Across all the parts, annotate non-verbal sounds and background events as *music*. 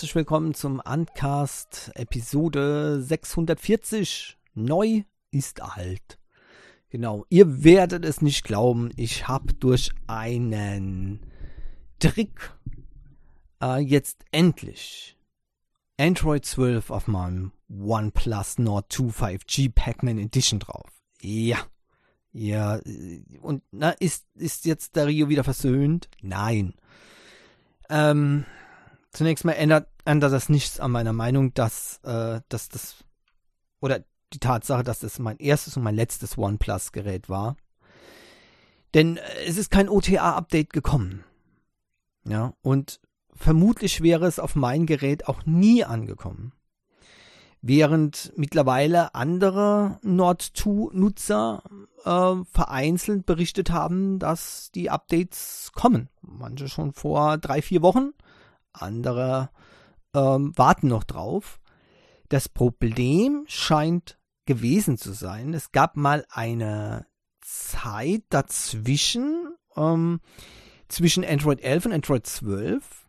herzlich willkommen zum Uncast Episode 640. Neu ist alt. Genau, ihr werdet es nicht glauben, ich habe durch einen Trick äh, jetzt endlich Android 12 auf meinem OnePlus Nord 2 5G Pac-Man Edition drauf. Ja. Ja, äh, und na, ist, ist jetzt der Rio wieder versöhnt? Nein. Ähm, zunächst mal ändert, ändert das nichts an meiner Meinung, dass, äh, dass das oder die Tatsache, dass das mein erstes und mein letztes OnePlus-Gerät war. Denn äh, es ist kein OTA-Update gekommen. Ja, und vermutlich wäre es auf mein Gerät auch nie angekommen. Während mittlerweile andere Nord2-Nutzer äh, vereinzelt berichtet haben, dass die Updates kommen. Manche schon vor drei, vier Wochen, andere ähm, warten noch drauf. Das Problem scheint gewesen zu sein. Es gab mal eine Zeit dazwischen, ähm, zwischen Android 11 und Android 12.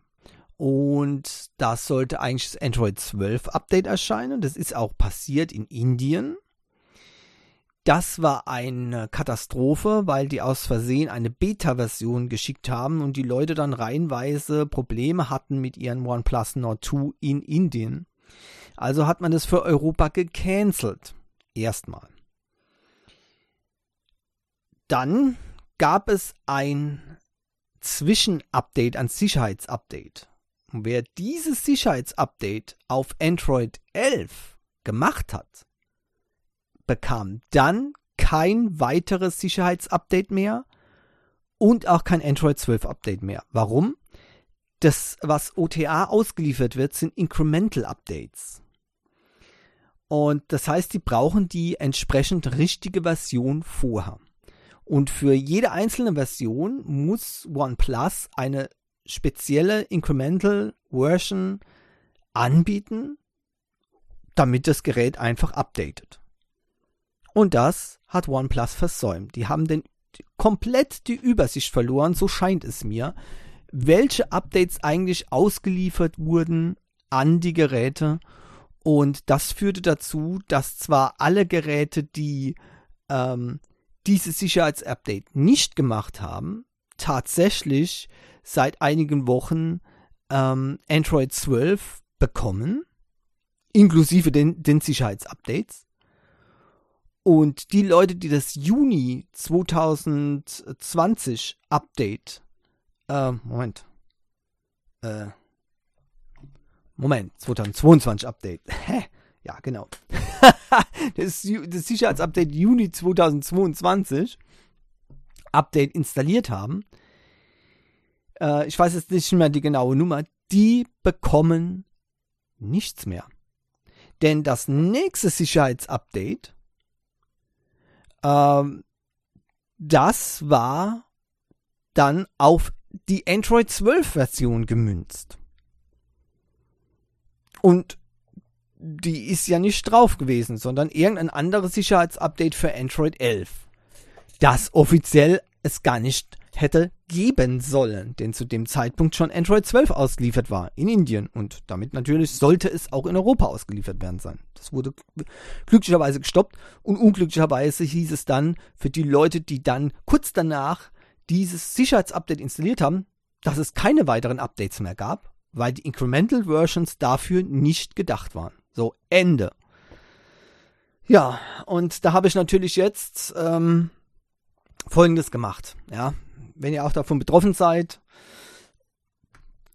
Und da sollte eigentlich das Android 12 Update erscheinen. Das ist auch passiert in Indien. Das war eine Katastrophe, weil die aus Versehen eine Beta-Version geschickt haben und die Leute dann reihenweise Probleme hatten mit ihren OnePlus Nord 2 in Indien. Also hat man das für Europa gecancelt. Erstmal. Dann gab es ein Zwischenupdate, ein Sicherheitsupdate. Und wer dieses Sicherheitsupdate auf Android 11 gemacht hat, bekam dann kein weiteres Sicherheitsupdate mehr und auch kein Android 12 Update mehr. Warum? Das, was OTA ausgeliefert wird, sind Incremental Updates. Und das heißt, die brauchen die entsprechend richtige Version vorher. Und für jede einzelne Version muss OnePlus eine spezielle Incremental Version anbieten, damit das Gerät einfach updatet. Und das hat OnePlus versäumt. Die haben den, komplett die Übersicht verloren, so scheint es mir, welche Updates eigentlich ausgeliefert wurden an die Geräte. Und das führte dazu, dass zwar alle Geräte, die ähm, dieses Sicherheitsupdate nicht gemacht haben, tatsächlich seit einigen Wochen ähm, Android 12 bekommen, inklusive den, den Sicherheitsupdates. Und die Leute, die das Juni 2020 Update, äh, Moment, äh, Moment, 2022 Update, *laughs* hä? Ja, genau. *laughs* das, das Sicherheitsupdate Juni 2022 Update installiert haben, äh, ich weiß jetzt nicht mehr die genaue Nummer, die bekommen nichts mehr. Denn das nächste Sicherheitsupdate ähm, das war dann auf die Android 12 Version gemünzt. Und die ist ja nicht drauf gewesen, sondern irgendein anderes Sicherheitsupdate für Android 11. Das offiziell es gar nicht hätte geben sollen, denn zu dem Zeitpunkt schon Android 12 ausgeliefert war in Indien und damit natürlich sollte es auch in Europa ausgeliefert werden sein. Das wurde glücklicherweise gestoppt und unglücklicherweise hieß es dann für die Leute, die dann kurz danach dieses Sicherheitsupdate installiert haben, dass es keine weiteren Updates mehr gab, weil die Incremental Versions dafür nicht gedacht waren. So, Ende. Ja, und da habe ich natürlich jetzt ähm, Folgendes gemacht. Ja, wenn ihr auch davon betroffen seid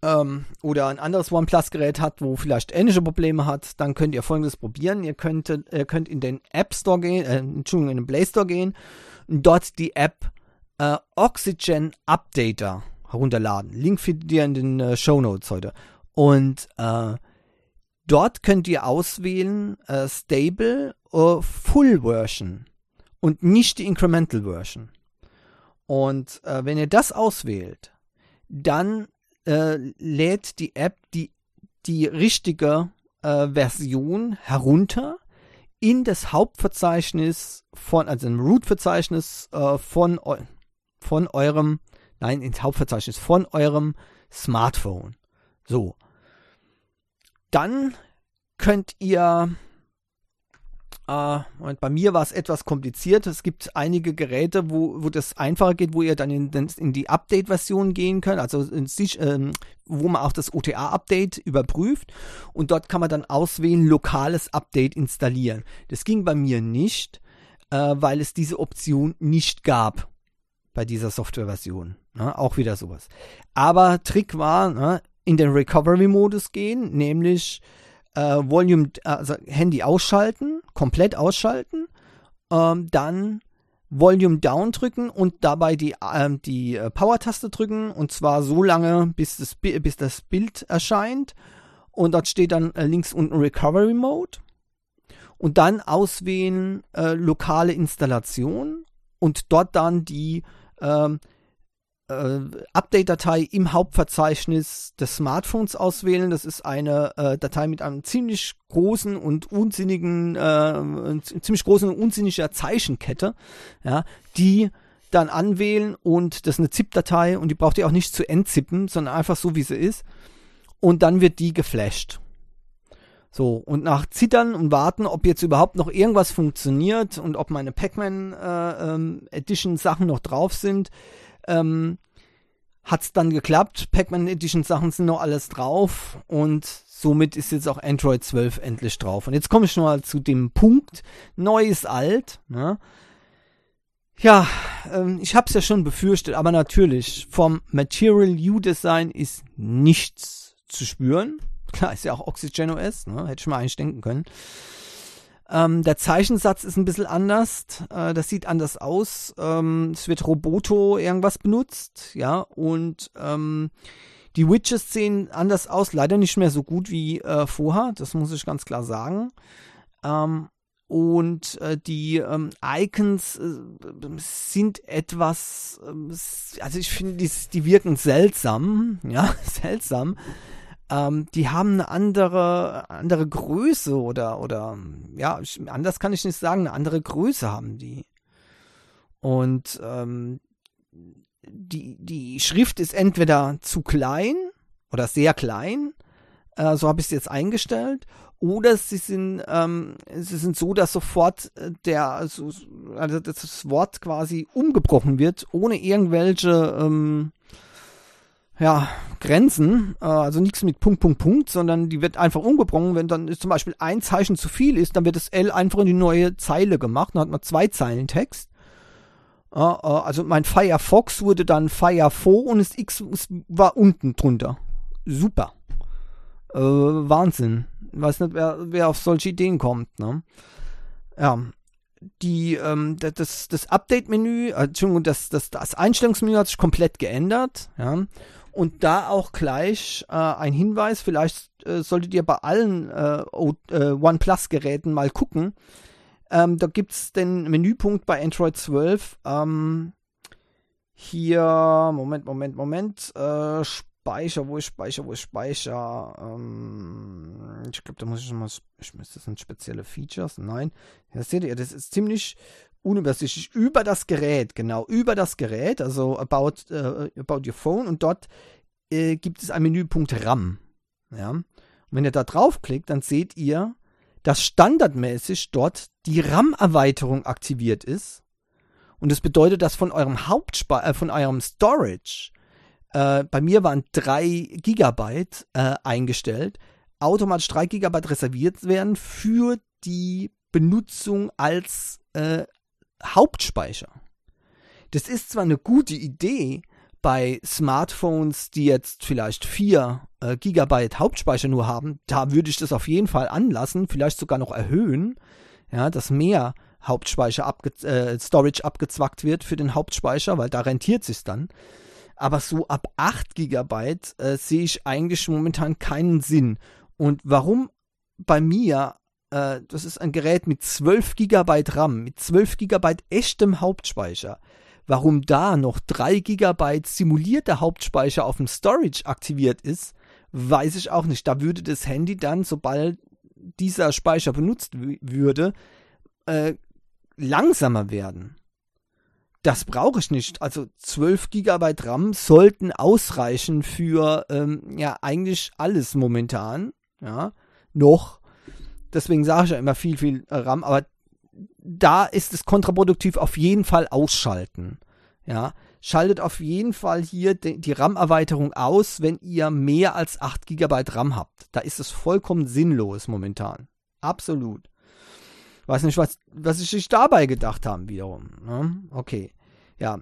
ähm, oder ein anderes OnePlus-Gerät hat, wo vielleicht ähnliche Probleme hat, dann könnt ihr folgendes probieren. Ihr könnt, ihr könnt in den App Store gehen, äh, Entschuldigung, in den Play Store gehen und dort die App äh, Oxygen Updater herunterladen. Link findet ihr in den äh, Show Notes heute. Und äh, dort könnt ihr auswählen äh, Stable oder Full Version und nicht die Incremental Version. Und äh, wenn ihr das auswählt, dann äh, lädt die App die, die richtige äh, Version herunter in das Hauptverzeichnis von, also im Root-Verzeichnis äh, von, von eurem, nein, ins Hauptverzeichnis von eurem Smartphone. So. dann könnt ihr Uh, bei mir war es etwas kompliziert. Es gibt einige Geräte, wo, wo das einfacher geht, wo ihr dann in, in die Update-Version gehen könnt, also sich, ähm, wo man auch das OTA-Update überprüft und dort kann man dann auswählen, lokales Update installieren. Das ging bei mir nicht, äh, weil es diese Option nicht gab bei dieser Software-Version. Ne? Auch wieder sowas. Aber Trick war, ne, in den Recovery-Modus gehen, nämlich äh, Volume, also Handy ausschalten, komplett ausschalten, ähm, dann Volume Down drücken und dabei die, ähm, die äh, Power-Taste drücken und zwar so lange, bis das, bis das Bild erscheint. Und dort steht dann äh, links unten Recovery Mode. Und dann auswählen äh, lokale Installation und dort dann die ähm, äh, Update-Datei im Hauptverzeichnis des Smartphones auswählen. Das ist eine äh, Datei mit einem ziemlich großen und unsinnigen, äh, ziemlich großen und unsinniger Zeichenkette, ja, die dann anwählen und das ist eine ZIP-Datei und die braucht ihr auch nicht zu entzippen, sondern einfach so wie sie ist. Und dann wird die geflasht. So, und nach Zittern und Warten, ob jetzt überhaupt noch irgendwas funktioniert und ob meine Pac-Man äh, ähm, Edition Sachen noch drauf sind, ähm, hat es dann geklappt. Pac-Man Edition Sachen sind noch alles drauf und somit ist jetzt auch Android 12 endlich drauf. Und jetzt komme ich mal zu dem Punkt, neu ist alt. Ne? Ja, ähm, ich habe es ja schon befürchtet, aber natürlich, vom Material U Design ist nichts zu spüren. Klar, ist ja auch Oxygen OS, ne? hätte ich mal eigentlich denken können. Ähm, der Zeichensatz ist ein bisschen anders. Äh, das sieht anders aus. Ähm, es wird Roboto irgendwas benutzt, ja, und ähm, die Widgets sehen anders aus, leider nicht mehr so gut wie äh, vorher, das muss ich ganz klar sagen. Ähm, und äh, die ähm, Icons äh, sind etwas, äh, also ich finde, die, die wirken seltsam, *laughs* ja, seltsam ähm, die haben eine andere, andere Größe oder, oder, ja, anders kann ich nicht sagen, eine andere Größe haben die. Und ähm, die, die Schrift ist entweder zu klein oder sehr klein, äh, so habe ich es jetzt eingestellt, oder sie sind, ähm, sie sind so, dass sofort äh, der, also, also das Wort quasi umgebrochen wird, ohne irgendwelche ähm, ja, Grenzen, äh, also nichts mit Punkt, Punkt, Punkt, sondern die wird einfach umgebrochen. Wenn dann zum Beispiel ein Zeichen zu viel ist, dann wird das L einfach in die neue Zeile gemacht. Dann hat man zwei Zeilen Text. Äh, äh, also mein Firefox wurde dann Firefo und das X war unten drunter. Super. Äh, Wahnsinn. Ich weiß nicht, wer, wer auf solche Ideen kommt. Ne? Ja, die, ähm, das, das Update-Menü, äh, Entschuldigung, das, das, das Einstellungsmenü hat sich komplett geändert. Ja. Und da auch gleich äh, ein Hinweis, vielleicht äh, solltet ihr bei allen äh, äh OnePlus-Geräten mal gucken. Ähm, da gibt es den Menüpunkt bei Android 12. Ähm, hier, Moment, Moment, Moment. Äh, Speicher, wo ist Speicher, wo ist Speicher? Ähm, ich glaube, da muss ich mal, ich das sind spezielle Features. Nein, das seht ihr, das ist ziemlich unübersichtlich über das Gerät, genau, über das Gerät, also about, äh, about your phone und dort äh, gibt es einen Menüpunkt RAM. Ja. Und wenn ihr da draufklickt, dann seht ihr, dass standardmäßig dort die RAM-Erweiterung aktiviert ist. Und das bedeutet, dass von eurem Hauptspe äh, von eurem Storage, äh, bei mir waren 3 Gigabyte äh, eingestellt, automatisch 3 Gigabyte reserviert werden für die Benutzung als äh, Hauptspeicher. Das ist zwar eine gute Idee bei Smartphones, die jetzt vielleicht 4 äh, Gigabyte Hauptspeicher nur haben, da würde ich das auf jeden Fall anlassen, vielleicht sogar noch erhöhen, ja, dass mehr Hauptspeicher abge äh, Storage abgezwackt wird für den Hauptspeicher, weil da rentiert sich dann. Aber so ab 8 Gigabyte äh, sehe ich eigentlich momentan keinen Sinn. Und warum bei mir äh, das ist ein Gerät mit 12 GB RAM, mit 12 GB echtem Hauptspeicher. Warum da noch 3 GB simulierter Hauptspeicher auf dem Storage aktiviert ist, weiß ich auch nicht. Da würde das Handy dann, sobald dieser Speicher benutzt würde, äh, langsamer werden. Das brauche ich nicht. Also 12 GB RAM sollten ausreichen für ähm, ja eigentlich alles momentan. Ja, noch. Deswegen sage ich ja immer viel, viel äh, RAM, aber da ist es kontraproduktiv auf jeden Fall ausschalten. Ja, schaltet auf jeden Fall hier die, RAM-Erweiterung aus, wenn ihr mehr als 8 GB RAM habt. Da ist es vollkommen sinnlos momentan. Absolut. Weiß nicht, was, was ich sich dabei gedacht haben, wiederum. Ne? Okay. Ja.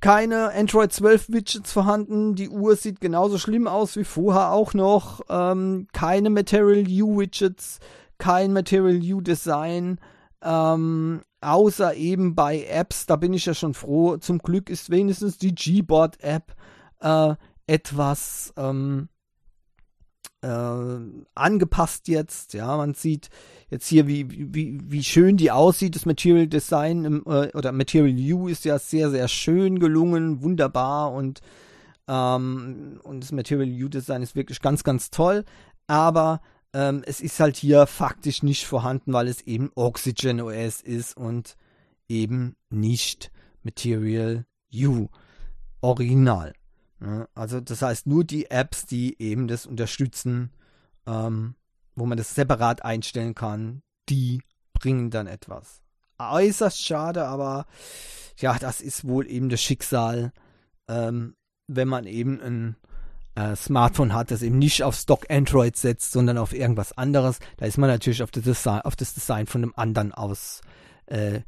Keine Android 12 Widgets vorhanden. Die Uhr sieht genauso schlimm aus wie vorher auch noch. Ähm, keine Material U Widgets. Kein Material U Design. Ähm, außer eben bei Apps, da bin ich ja schon froh. Zum Glück ist wenigstens die Gboard-App äh, etwas ähm, äh, angepasst jetzt. Ja, man sieht jetzt hier, wie, wie, wie schön die aussieht. Das Material Design im, äh, oder Material U ist ja sehr, sehr schön gelungen, wunderbar und, ähm, und das Material U Design ist wirklich ganz, ganz toll. Aber ähm, es ist halt hier faktisch nicht vorhanden, weil es eben Oxygen OS ist und eben nicht Material U Original. Ja, also das heißt nur die Apps, die eben das unterstützen, ähm, wo man das separat einstellen kann, die bringen dann etwas. Äußerst schade, aber ja, das ist wohl eben das Schicksal, ähm, wenn man eben ein äh, Smartphone hat, das eben nicht auf Stock Android setzt, sondern auf irgendwas anderes. Da ist man natürlich auf das Design, auf das Design von einem anderen ausgelegt. Äh,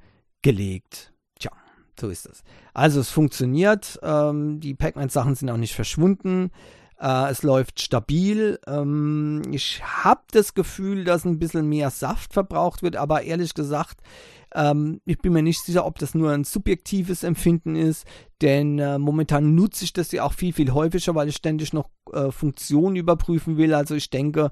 Tja, so ist es. Also es funktioniert. Ähm, die Pac-Man-Sachen sind auch nicht verschwunden. Äh, es läuft stabil. Ähm, ich habe das Gefühl, dass ein bisschen mehr Saft verbraucht wird, aber ehrlich gesagt, ähm, ich bin mir nicht sicher, ob das nur ein subjektives Empfinden ist, denn äh, momentan nutze ich das ja auch viel, viel häufiger, weil ich ständig noch äh, Funktionen überprüfen will. Also ich denke,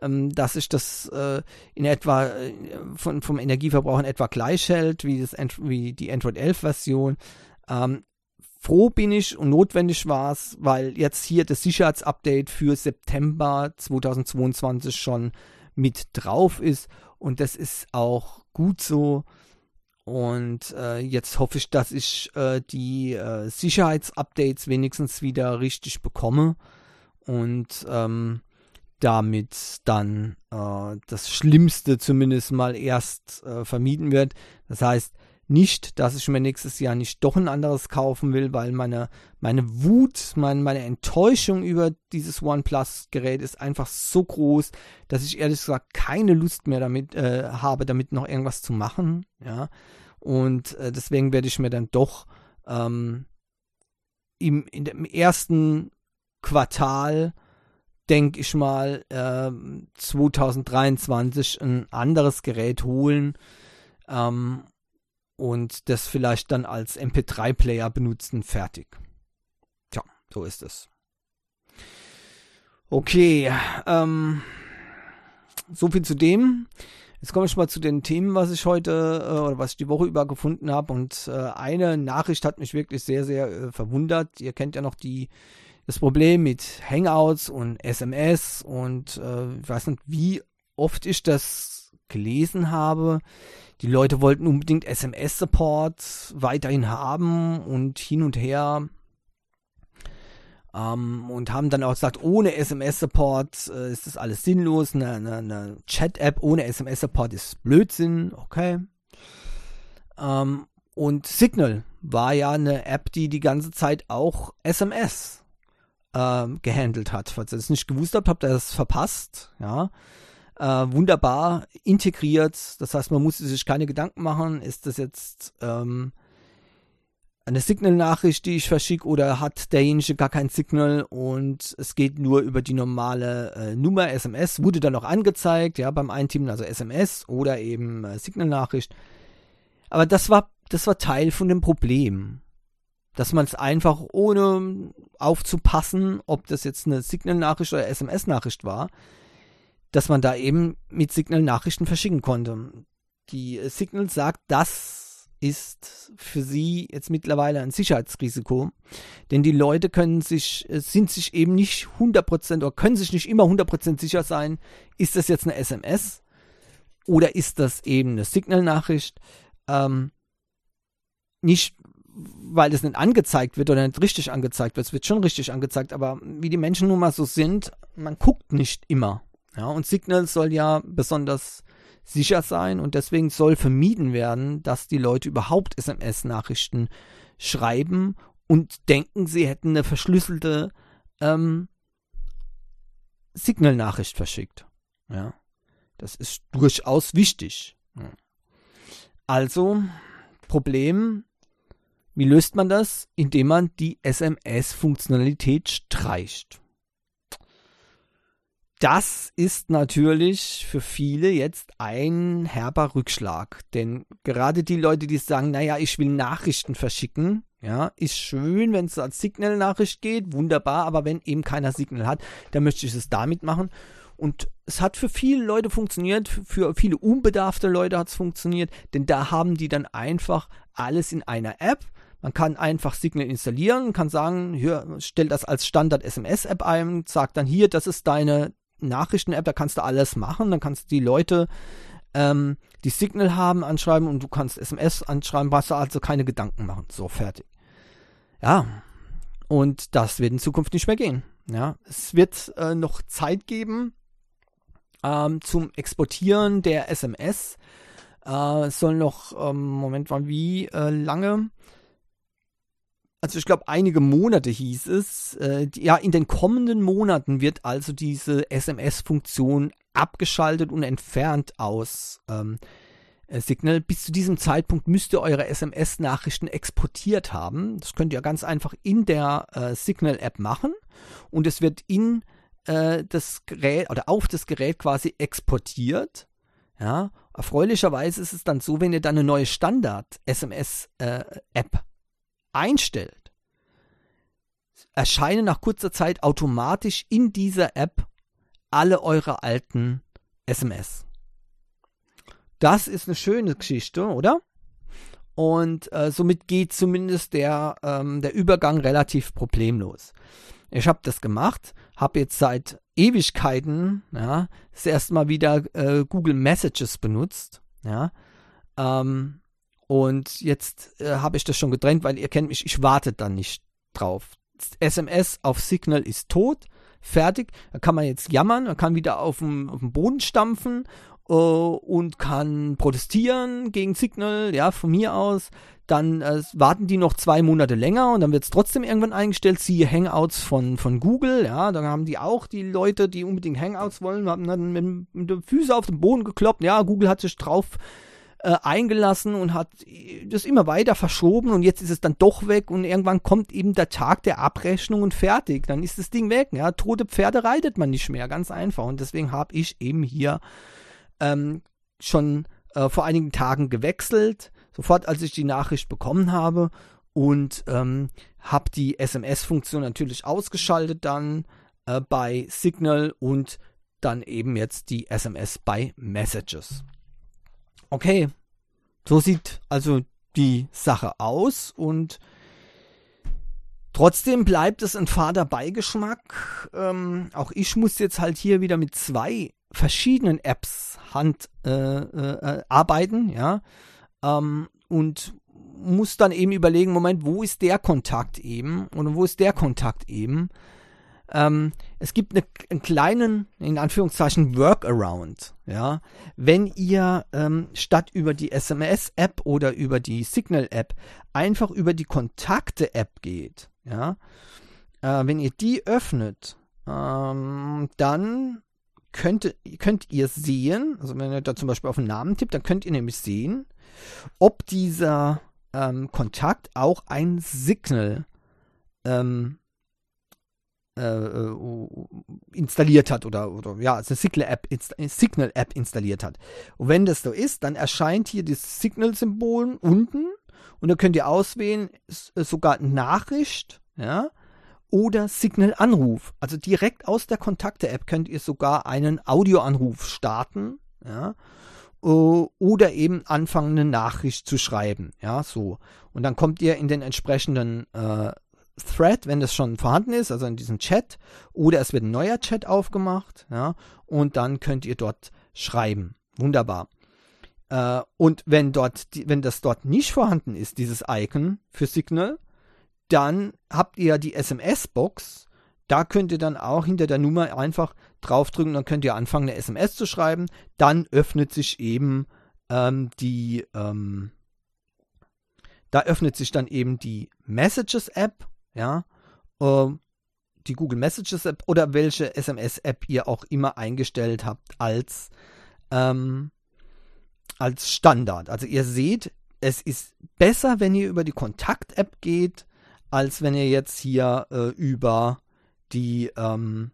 ähm, dass sich das äh, in etwa äh, von, vom Energieverbrauch in etwa gleich hält wie, das, wie die Android 11 Version. Ähm, froh bin ich und notwendig war es, weil jetzt hier das Sicherheitsupdate für September 2022 schon mit drauf ist und das ist auch gut so. Und äh, jetzt hoffe ich, dass ich äh, die äh, Sicherheitsupdates wenigstens wieder richtig bekomme und ähm, damit dann äh, das Schlimmste zumindest mal erst äh, vermieden wird. Das heißt, nicht, dass ich mir nächstes Jahr nicht doch ein anderes kaufen will, weil meine, meine Wut, mein, meine Enttäuschung über dieses OnePlus-Gerät ist einfach so groß, dass ich ehrlich gesagt keine Lust mehr damit äh, habe, damit noch irgendwas zu machen. Ja. Und äh, deswegen werde ich mir dann doch ähm, im, dem ersten Quartal, denke ich mal, äh, 2023 ein anderes Gerät holen. Ähm, und das vielleicht dann als MP3-Player benutzen, fertig. Tja, so ist es. Okay, ähm, so viel zu dem. Jetzt komme ich mal zu den Themen, was ich heute äh, oder was ich die Woche über gefunden habe. Und äh, eine Nachricht hat mich wirklich sehr, sehr äh, verwundert. Ihr kennt ja noch die das Problem mit Hangouts und SMS und äh, ich weiß nicht, wie oft ich das gelesen habe. Die Leute wollten unbedingt SMS-Support weiterhin haben und hin und her. Ähm, und haben dann auch gesagt, ohne SMS-Support äh, ist das alles sinnlos. Eine, eine, eine Chat-App ohne SMS-Support ist Blödsinn. Okay. Ähm, und Signal war ja eine App, die die ganze Zeit auch SMS ähm, gehandelt hat. Falls ihr das nicht gewusst habt, habt ihr das verpasst. Ja äh, wunderbar integriert. Das heißt, man muss sich keine Gedanken machen, ist das jetzt ähm, eine Signal-Nachricht, die ich verschicke, oder hat derjenige gar kein Signal und es geht nur über die normale äh, Nummer SMS, wurde dann auch angezeigt, ja, beim Eintippen, also SMS oder eben äh, Signal-Nachricht. Aber das war, das war Teil von dem Problem. Dass man es einfach ohne aufzupassen, ob das jetzt eine Signal-Nachricht oder SMS-Nachricht war, dass man da eben mit Signal Nachrichten verschicken konnte. Die äh, Signal sagt, das ist für sie jetzt mittlerweile ein Sicherheitsrisiko, denn die Leute können sich, äh, sind sich eben nicht 100% oder können sich nicht immer 100% sicher sein, ist das jetzt eine SMS oder ist das eben eine Signal-Nachricht? Ähm, nicht, weil es nicht angezeigt wird oder nicht richtig angezeigt wird, es wird schon richtig angezeigt, aber wie die Menschen nun mal so sind, man guckt nicht immer Ja, und Signal soll ja besonders sicher sein und deswegen soll vermieden werden, dass die Leute überhaupt SMS-Nachrichten schreiben und denken, sie hätten eine verschlüsselte ähm, Signal-Nachricht verschickt. Ja, das ist durchaus wichtig. Also, Problem, wie löst man das? Indem man die SMS-Funktionalität streicht. Das ist natürlich für viele jetzt ein herber Rückschlag. Denn gerade die Leute, die sagen, naja, ich will Nachrichten verschicken, ja, ist schön, wenn es als Signal-Nachricht geht, wunderbar, aber wenn eben keiner Signal hat, dann möchte ich es damit machen. Und es hat für viele Leute funktioniert, für viele unbedarfte Leute hat es funktioniert, denn da haben die dann einfach alles in einer App. Man kann einfach Signal installieren, kann sagen, hier, stell das als Standard-SMS-App ein, sagt dann hier, das ist deine Nachrichten-App, da kannst du alles machen, dann kannst du die Leute, ähm, die Signal haben, anschreiben und du kannst SMS anschreiben, brauchst du also keine Gedanken machen. So, fertig. Ja, und das wird in Zukunft nicht mehr gehen. Ja, es wird äh, noch Zeit geben ähm, zum Exportieren der SMS. Äh, es soll noch, ähm, Moment mal, wie äh, lange? Also ich glaube, einige Monate hieß es. Äh, die, ja, in den kommenden Monaten wird also diese SMS-Funktion abgeschaltet und entfernt aus ähm, äh, Signal. Bis zu diesem Zeitpunkt müsst ihr eure SMS-Nachrichten exportiert haben. Das könnt ihr ganz einfach in der äh, Signal-App machen und es wird in äh, das Gerät oder auf das Gerät quasi exportiert. Ja, erfreulicherweise ist es dann so, wenn ihr dann eine neue Standard-SMS-App äh, einstellt, erscheinen nach kurzer Zeit automatisch in dieser App alle eure alten SMS. Das ist eine schöne Geschichte, oder? Und äh, somit geht zumindest der, ähm, der Übergang relativ problemlos. Ich habe das gemacht, habe jetzt seit Ewigkeiten ja, das erste Mal wieder äh, Google Messages benutzt. Ja, ähm, und jetzt äh, habe ich das schon getrennt, weil ihr kennt mich, ich warte dann nicht drauf. SMS auf Signal ist tot, fertig. Da kann man jetzt jammern, man kann wieder auf dem, Boden stampfen äh, und kann protestieren gegen Signal, ja, von mir aus. Dann äh, warten die noch zwei Monate länger und dann wird es trotzdem irgendwann eingestellt. Siehe Hangouts von, von Google, ja, dann haben die auch die Leute, die unbedingt Hangouts wollen, haben dann mit, mit den Füßen auf den Boden gekloppt. Ja, Google hat sich drauf eingelassen und hat das immer weiter verschoben und jetzt ist es dann doch weg und irgendwann kommt eben der Tag der Abrechnung und fertig. Dann ist das Ding weg. Ja, tote Pferde reitet man nicht mehr, ganz einfach. Und deswegen habe ich eben hier ähm, schon äh, vor einigen Tagen gewechselt, sofort als ich die Nachricht bekommen habe und ähm, habe die SMS-Funktion natürlich ausgeschaltet dann äh, bei Signal und dann eben jetzt die SMS bei Messages. Okay, so sieht also die Sache aus und trotzdem bleibt es ein fader Beigeschmack. Ähm, auch ich muss jetzt halt hier wieder mit zwei verschiedenen Apps Hand äh, äh, arbeiten, ja, ähm, und muss dann eben überlegen, Moment, wo ist der Kontakt eben und wo ist der Kontakt eben. Ähm, es gibt eine, einen kleinen, in Anführungszeichen, Workaround. Ja? Wenn ihr ähm, statt über die SMS-App oder über die Signal-App einfach über die Kontakte-App geht, ja? Äh, wenn ihr die öffnet, ähm, dann könnt, könnt ihr sehen, also wenn ihr da zum Beispiel auf einen Namen tippt, dann könnt ihr nämlich sehen, ob dieser ähm, Kontakt auch ein Signal ähm, äh, äh, installiert hat oder, oder ja, also Signal-App Signal -App installiert hat. Und wenn das so ist, dann erscheint hier das Signal-Symbol unten und da könnt ihr auswählen, äh, sogar Nachricht, ja, oder Signal-Anruf. Also direkt aus der Kontakte-App könnt ihr sogar einen Audioanruf starten, ja, oder eben anfangen, eine Nachricht zu schreiben, ja, so. Und dann kommt ihr in den entsprechenden äh, Thread, wenn das schon vorhanden ist, also in diesem Chat, oder es wird ein neuer Chat aufgemacht, ja, und dann könnt ihr dort schreiben. Wunderbar. Äh, und wenn dort, wenn das dort nicht vorhanden ist, dieses Icon für Signal, dann habt ihr die SMS-Box, da könnt ihr dann auch hinter der Nummer einfach draufdrücken, dann könnt ihr anfangen, eine SMS zu schreiben. Dann öffnet sich eben ähm, die, ähm, da öffnet sich dann eben die Messages-App, ja, äh, die Google Messages-App oder welche SMS-App ihr auch immer eingestellt habt als, ähm, als Standard. Also ihr seht, es ist besser, wenn ihr über die Kontakt-App geht, als wenn ihr jetzt hier äh, über die, ähm,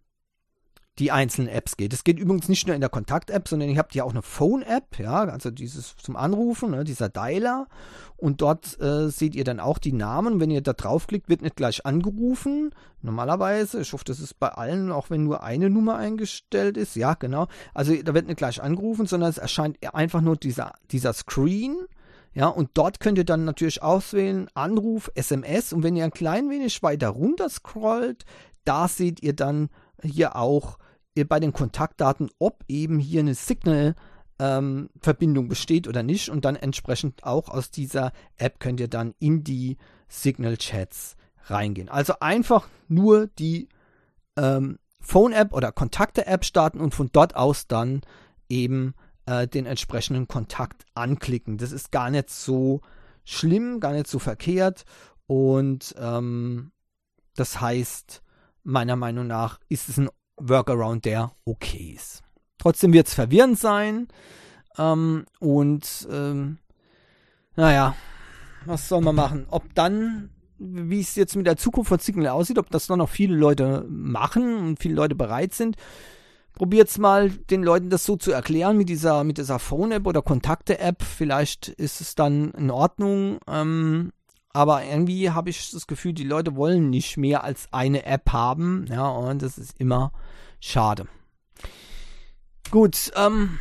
die einzelnen Apps geht. Es geht übrigens nicht nur in der Kontakt-App, sondern ihr habt ja auch eine Phone-App, ja, also dieses zum Anrufen, ne, dieser Dialer. Und dort äh, seht ihr dann auch die Namen. Wenn ihr da draufklickt, wird nicht gleich angerufen. Normalerweise, ich hoffe, das ist bei allen, auch wenn nur eine Nummer eingestellt ist. Ja, genau. Also da wird nicht gleich angerufen, sondern es erscheint einfach nur dieser, dieser Screen. Ja, und dort könnt ihr dann natürlich auswählen Anruf, SMS. Und wenn ihr ein klein wenig weiter runter scrollt, da seht ihr dann hier auch bei den Kontaktdaten, ob eben hier eine Signal-Verbindung ähm, besteht oder nicht. Und dann entsprechend auch aus dieser App könnt ihr dann in die Signal-Chats reingehen. Also einfach nur die ähm, Phone-App oder Kontakte-App starten und von dort aus dann eben äh, den entsprechenden Kontakt anklicken. Das ist gar nicht so schlimm, gar nicht so verkehrt. Und ähm, das heißt, meiner Meinung nach ist es ein Workaround, der okay ist. Trotzdem wird es verwirrend sein. Ähm, und ähm, naja, was soll man machen? Ob dann, wie es jetzt mit der Zukunft von Signal aussieht, ob das dann noch viele Leute machen und viele Leute bereit sind. Probiert's mal, den Leuten das so zu erklären mit dieser, mit dieser Phone-App oder Kontakte-App. Vielleicht ist es dann in Ordnung. Ähm, aber irgendwie habe ich das Gefühl, die Leute wollen nicht mehr als eine App haben. Ja, und das ist immer schade. Gut, ähm,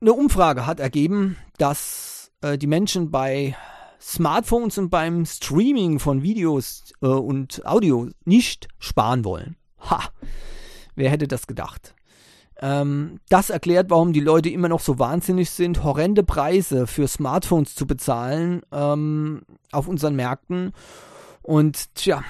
eine Umfrage hat ergeben, dass äh, die Menschen bei Smartphones und beim Streaming von Videos äh, und Audio nicht sparen wollen. Ha, wer hätte das gedacht? Ähm, das erklärt, warum die Leute immer noch so wahnsinnig sind, horrende Preise für Smartphones zu bezahlen ähm, auf unseren Märkten. Und tja,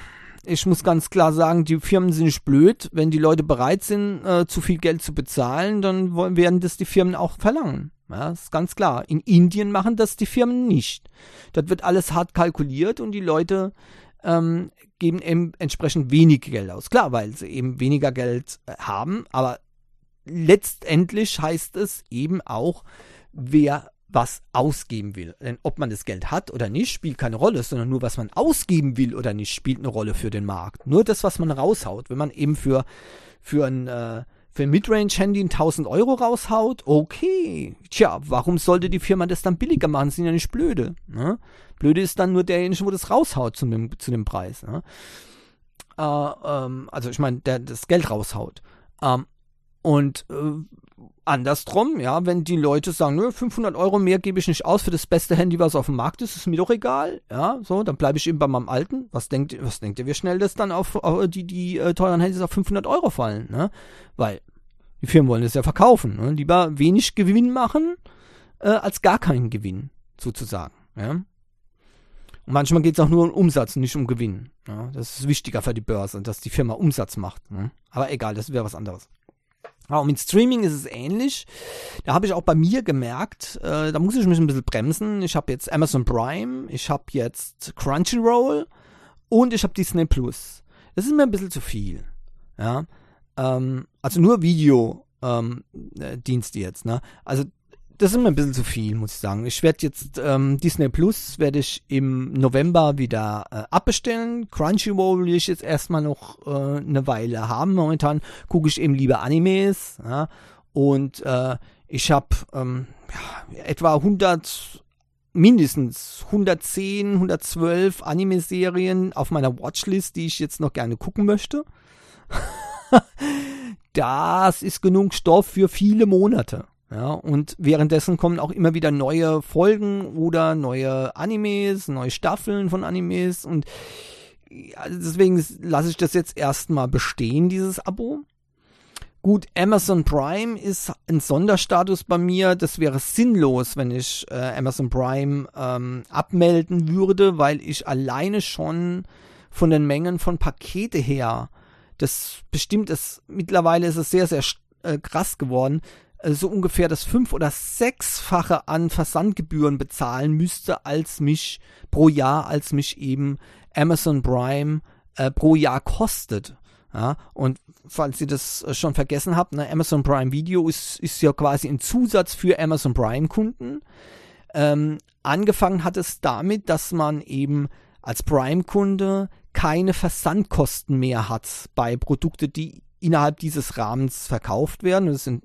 ich muss ganz klar sagen, die Firmen sind nicht blöd. Wenn die Leute bereit sind, äh, zu viel Geld zu bezahlen, dann wollen, werden das die Firmen auch verlangen. Ja, ist ganz klar. In Indien machen das die Firmen nicht. Das wird alles hart kalkuliert und die Leute ähm, geben eben entsprechend wenig Geld aus. Klar, weil sie eben weniger Geld äh, haben, aber letztendlich heißt es eben auch, wer was ausgeben will. Denn ob man das Geld hat oder nicht, spielt keine Rolle, sondern nur was man ausgeben will oder nicht, spielt eine Rolle für den Markt. Nur das, was man raushaut. Wenn man eben für, für ein, äh, für ein Midrange-Handy 1000 Euro raushaut, okay. Tja, warum sollte die Firma das dann billiger machen? Sind ja nicht blöde. Ne? Blöde ist dann nur derjenige, wo das raushaut zu dem, zu dem Preis. Ne? Äh, ähm, also ich meine, der das Geld raushaut. Ähm, und äh, andersrum, ja, wenn die Leute sagen, nö, 500 Euro mehr gebe ich nicht aus für das beste Handy, was auf dem Markt ist, ist mir doch egal, ja, so, dann bleibe ich eben bei meinem alten. Was denkt, was denkt ihr, wie schnell das dann auf, auf die, die äh, teuren Handys auf 500 Euro fallen, ne? Weil die Firmen wollen es ja verkaufen, ne? Lieber wenig Gewinn machen, äh, als gar keinen Gewinn, sozusagen, ja. Und manchmal geht es auch nur um Umsatz, nicht um Gewinn. Ja? Das ist wichtiger für die Börse, dass die Firma Umsatz macht. Ne? Aber egal, das wäre was anderes. Ja, und mit Streaming ist es ähnlich. Da habe ich auch bei mir gemerkt, äh, da muss ich mich ein bisschen bremsen. Ich habe jetzt Amazon Prime, ich habe jetzt Crunchyroll und ich habe Disney Plus. Das ist mir ein bisschen zu viel. Ja, ähm, also nur Video ähm, äh, Dienste jetzt. Ne? Also das ist mir ein bisschen zu viel, muss ich sagen. Ich werde jetzt ähm, Disney Plus werde ich im November wieder äh, abbestellen. Crunchyroll will ich jetzt erstmal noch äh, eine Weile haben. Momentan gucke ich eben lieber Animes. Ja? Und äh, ich habe ähm, ja, etwa 100 mindestens 110, 112 Anime-Serien auf meiner Watchlist, die ich jetzt noch gerne gucken möchte. *laughs* das ist genug Stoff für viele Monate. Ja, und währenddessen kommen auch immer wieder neue Folgen oder neue Animes, neue Staffeln von Animes und deswegen lasse ich das jetzt erstmal bestehen, dieses Abo. Gut, Amazon Prime ist ein Sonderstatus bei mir. Das wäre sinnlos, wenn ich äh, Amazon Prime ähm, abmelden würde, weil ich alleine schon von den Mengen von Pakete her, das bestimmt ist, mittlerweile ist es sehr, sehr äh, krass geworden, so ungefähr das fünf- oder sechsfache an Versandgebühren bezahlen müsste, als mich pro Jahr, als mich eben Amazon Prime äh, pro Jahr kostet. Ja, und falls ihr das äh, schon vergessen habt, ne, Amazon Prime Video ist, ist ja quasi ein Zusatz für Amazon Prime Kunden. Ähm, angefangen hat es damit, dass man eben als Prime-Kunde keine Versandkosten mehr hat bei Produkten, die innerhalb dieses Rahmens verkauft werden. Das sind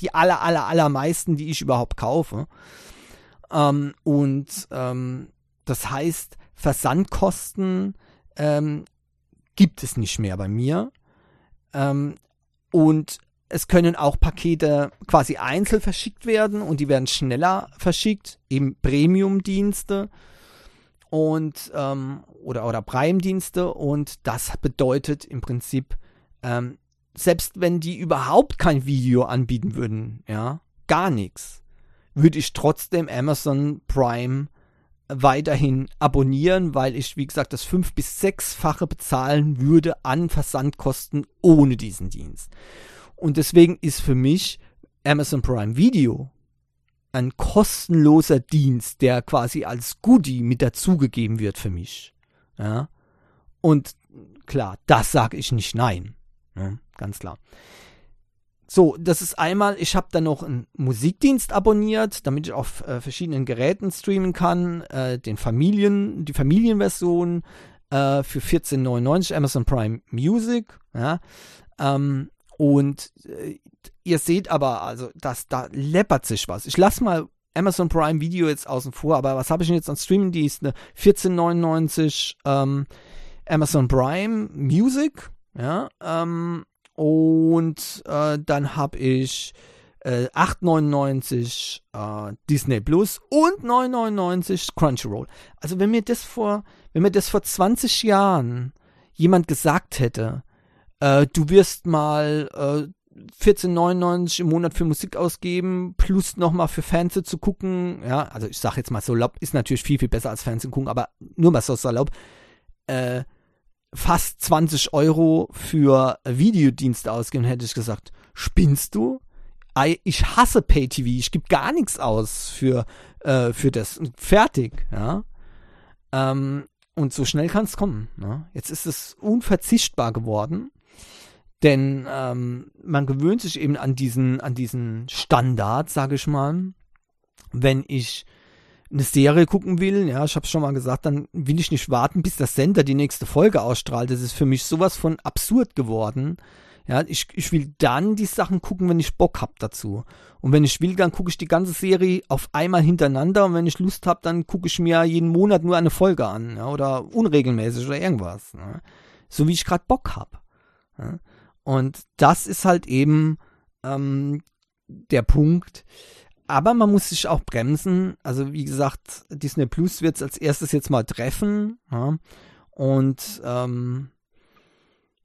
die aller, aller, allermeisten, die ich überhaupt kaufe. Ähm, und ähm, das heißt, Versandkosten ähm, gibt es nicht mehr bei mir. Ähm, und es können auch Pakete quasi einzeln verschickt werden und die werden schneller verschickt, eben Premium-Dienste und ähm, oder, oder Prime-Dienste und das bedeutet im Prinzip, ähm, selbst wenn die überhaupt kein Video anbieten würden, ja, gar nichts, würde ich trotzdem Amazon Prime weiterhin abonnieren, weil ich, wie gesagt, das fünf- bis sechsfache bezahlen würde an Versandkosten ohne diesen Dienst. Und deswegen ist für mich Amazon Prime Video ein kostenloser Dienst, der quasi als Goodie mit dazugegeben wird für mich. Ja. Und klar, das sage ich nicht nein. Ja, ganz klar. So, das ist einmal, ich habe dann noch einen Musikdienst abonniert, damit ich auf äh, verschiedenen Geräten streamen kann. Äh, den Familien, die Familienversion äh, für 14,99 Amazon Prime Music. Ja. Ähm, und äh, ihr seht aber, also, dass da läppert sich was. Ich lasse mal Amazon Prime Video jetzt außen vor, aber was habe ich denn jetzt an Streaming-Diensten? 14,99 ähm, Amazon Prime Music, ja, ähm, und äh, dann habe ich äh, 8,99 äh, Disney Plus und 9,99 Crunchyroll. Also wenn mir das vor, wenn mir das vor 20 Jahren jemand gesagt hätte, äh, du wirst mal äh, 14,99 im Monat für Musik ausgeben, plus nochmal für Fernsehen zu gucken. Ja, also ich sage jetzt mal so, ist natürlich viel, viel besser als Fernsehen gucken, aber nur mal so salopp. Äh, fast 20 Euro für Videodienste ausgeben, hätte ich gesagt, spinnst du? Ich hasse Pay-TV, ich gebe gar nichts aus für, äh, für das. Fertig, ja. Ähm, und so schnell kann es kommen. Ne? Jetzt ist es unverzichtbar geworden. Denn ähm, man gewöhnt sich eben an diesen, an diesen Standard, sage ich mal. Wenn ich eine Serie gucken will, ja, ich habe schon mal gesagt, dann will ich nicht warten, bis der Sender die nächste Folge ausstrahlt. Das ist für mich sowas von absurd geworden. Ja, ich, ich will dann die Sachen gucken, wenn ich Bock hab dazu. Und wenn ich will, dann gucke ich die ganze Serie auf einmal hintereinander und wenn ich Lust hab, dann gucke ich mir jeden Monat nur eine Folge an, ja, oder unregelmäßig oder irgendwas. Ne? So wie ich gerade Bock hab. Ja? Und das ist halt eben ähm, der Punkt. Aber man muss sich auch bremsen. Also wie gesagt, Disney Plus wird es als erstes jetzt mal treffen. Ja? Und ähm,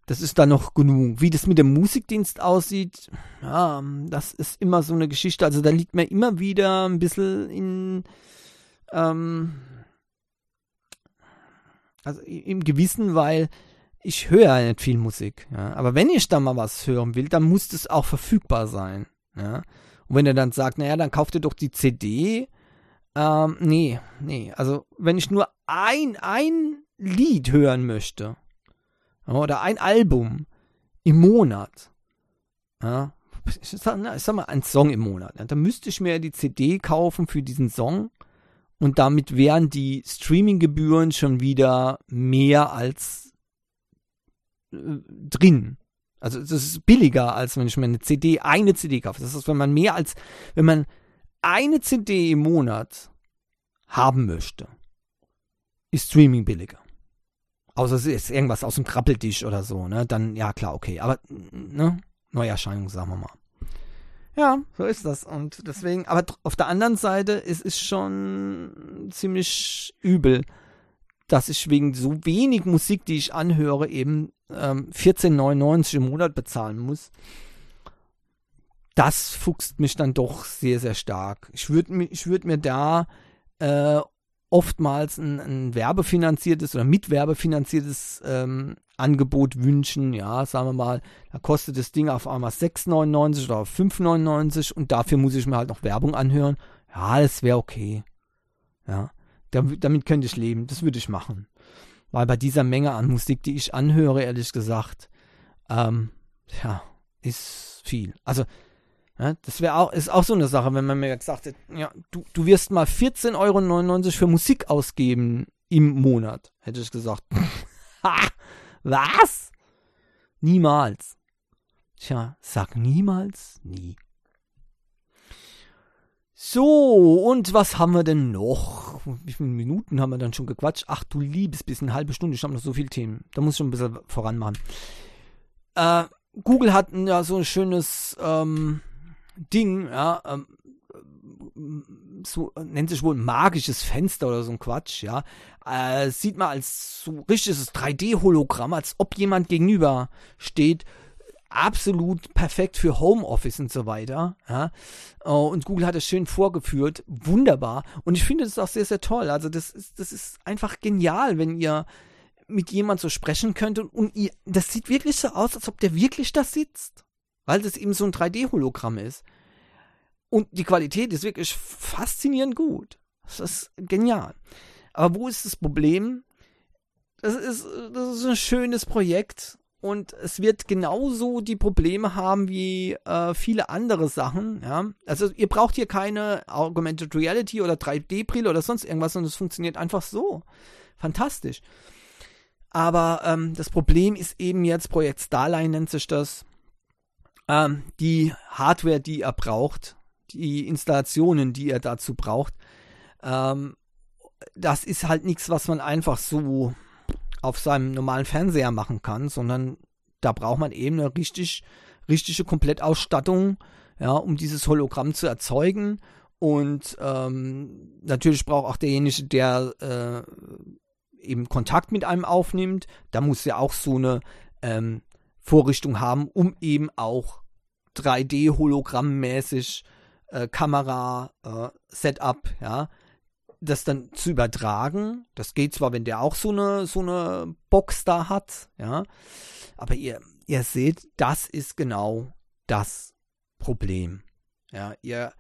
das ist dann noch genug. Wie das mit dem Musikdienst aussieht, ja, das ist immer so eine Geschichte. Also da liegt mir immer wieder ein bisschen in, ähm, also im Gewissen, weil ich höre ja nicht viel Musik. Ja. Aber wenn ich da mal was hören will, dann muss das auch verfügbar sein. Ja. Und wenn er dann sagt, naja, dann kauft ihr doch die CD. Ähm, nee, nee. Also wenn ich nur ein, ein Lied hören möchte oder ein Album im Monat, ja, ich sag, ich sag mal, ein Song im Monat, ja, dann müsste ich mir die CD kaufen für diesen Song und damit wären die Streaminggebühren schon wieder mehr als äh, drin. Also das ist billiger, als wenn ich mir eine CD, eine CD kaufe. Das ist, wenn man mehr als, wenn man eine CD im Monat haben möchte, ist Streaming billiger. Außer es ist irgendwas aus dem Krabbeltisch oder so, ne? Dann, ja klar, okay. Aber, ne? Neuerscheinung, sagen wir mal. Ja, so ist das. Und deswegen, aber auf der anderen Seite es ist schon ziemlich übel, dass ich wegen so wenig Musik, die ich anhöre, eben ähm, 14,99 im Monat bezahlen muss. Das fuchst mich dann doch sehr, sehr stark. Ich würde ich würd mir da äh, oftmals ein, ein werbefinanziertes oder mitwerbefinanziertes ähm, Angebot wünschen. Ja, sagen wir mal, da kostet das Ding auf einmal 6,99 oder 5,99 und dafür muss ich mir halt noch Werbung anhören. Ja, das wäre okay. Ja, damit könnte ich leben. Das würde ich machen. Weil bei dieser Menge an Musik, die ich anhöre, ehrlich gesagt, ähm, ja, ist viel. Also, ja, das wäre auch, ist auch so eine Sache, wenn man mir gesagt hätte, ja, du, du wirst mal 14,99 Euro für Musik ausgeben im Monat. Hätte ich gesagt, *laughs* was? Niemals. Tja, sag niemals nie. So, und was haben wir denn noch? Wie viele Minuten haben wir dann schon gequatscht? Ach du liebes bisschen, eine halbe Stunde, ich habe noch so viele Themen. Da muss ich schon ein bisschen voranmachen. Äh, Google hat ja so ein schönes ähm, Ding, ja, ähm, so nennt sich wohl magisches Fenster oder so ein Quatsch, ja. Äh, sieht man als so richtiges 3D-Hologramm, als ob jemand gegenüber steht. Absolut perfekt für Homeoffice und so weiter. Ja. Oh, und Google hat es schön vorgeführt. Wunderbar. Und ich finde das auch sehr, sehr toll. Also, das ist, das ist einfach genial, wenn ihr mit jemand so sprechen könnt und, und ihr, das sieht wirklich so aus, als ob der wirklich da sitzt weil das eben so ein 3D-Hologramm ist. Und die Qualität ist wirklich faszinierend gut. Das ist genial. Aber wo ist das Problem? Das ist, das ist ein schönes Projekt und es wird genauso die Probleme haben wie äh, viele andere Sachen. Ja? Also ihr braucht hier keine Augmented Reality oder 3D-Brille oder sonst irgendwas, sondern es funktioniert einfach so. Fantastisch. Aber ähm, das Problem ist eben jetzt, Projekt Starline nennt sich das, ähm, die Hardware, die er braucht, die Installationen, die er dazu braucht, ähm, das ist halt nichts, was man einfach so auf seinem normalen Fernseher machen kann, sondern da braucht man eben eine richtig, richtige Komplettausstattung, ja, um dieses Hologramm zu erzeugen. Und ähm, natürlich braucht auch derjenige, der äh, eben Kontakt mit einem aufnimmt, da muss ja auch so eine ähm, Vorrichtung haben, um eben auch 3D-Hologrammmäßig äh, Kamera, äh, Setup, ja, das dann zu übertragen. Das geht zwar, wenn der auch so eine, so eine Box da hat, ja, aber ihr, ihr seht, das ist genau das Problem. Ja, ihr,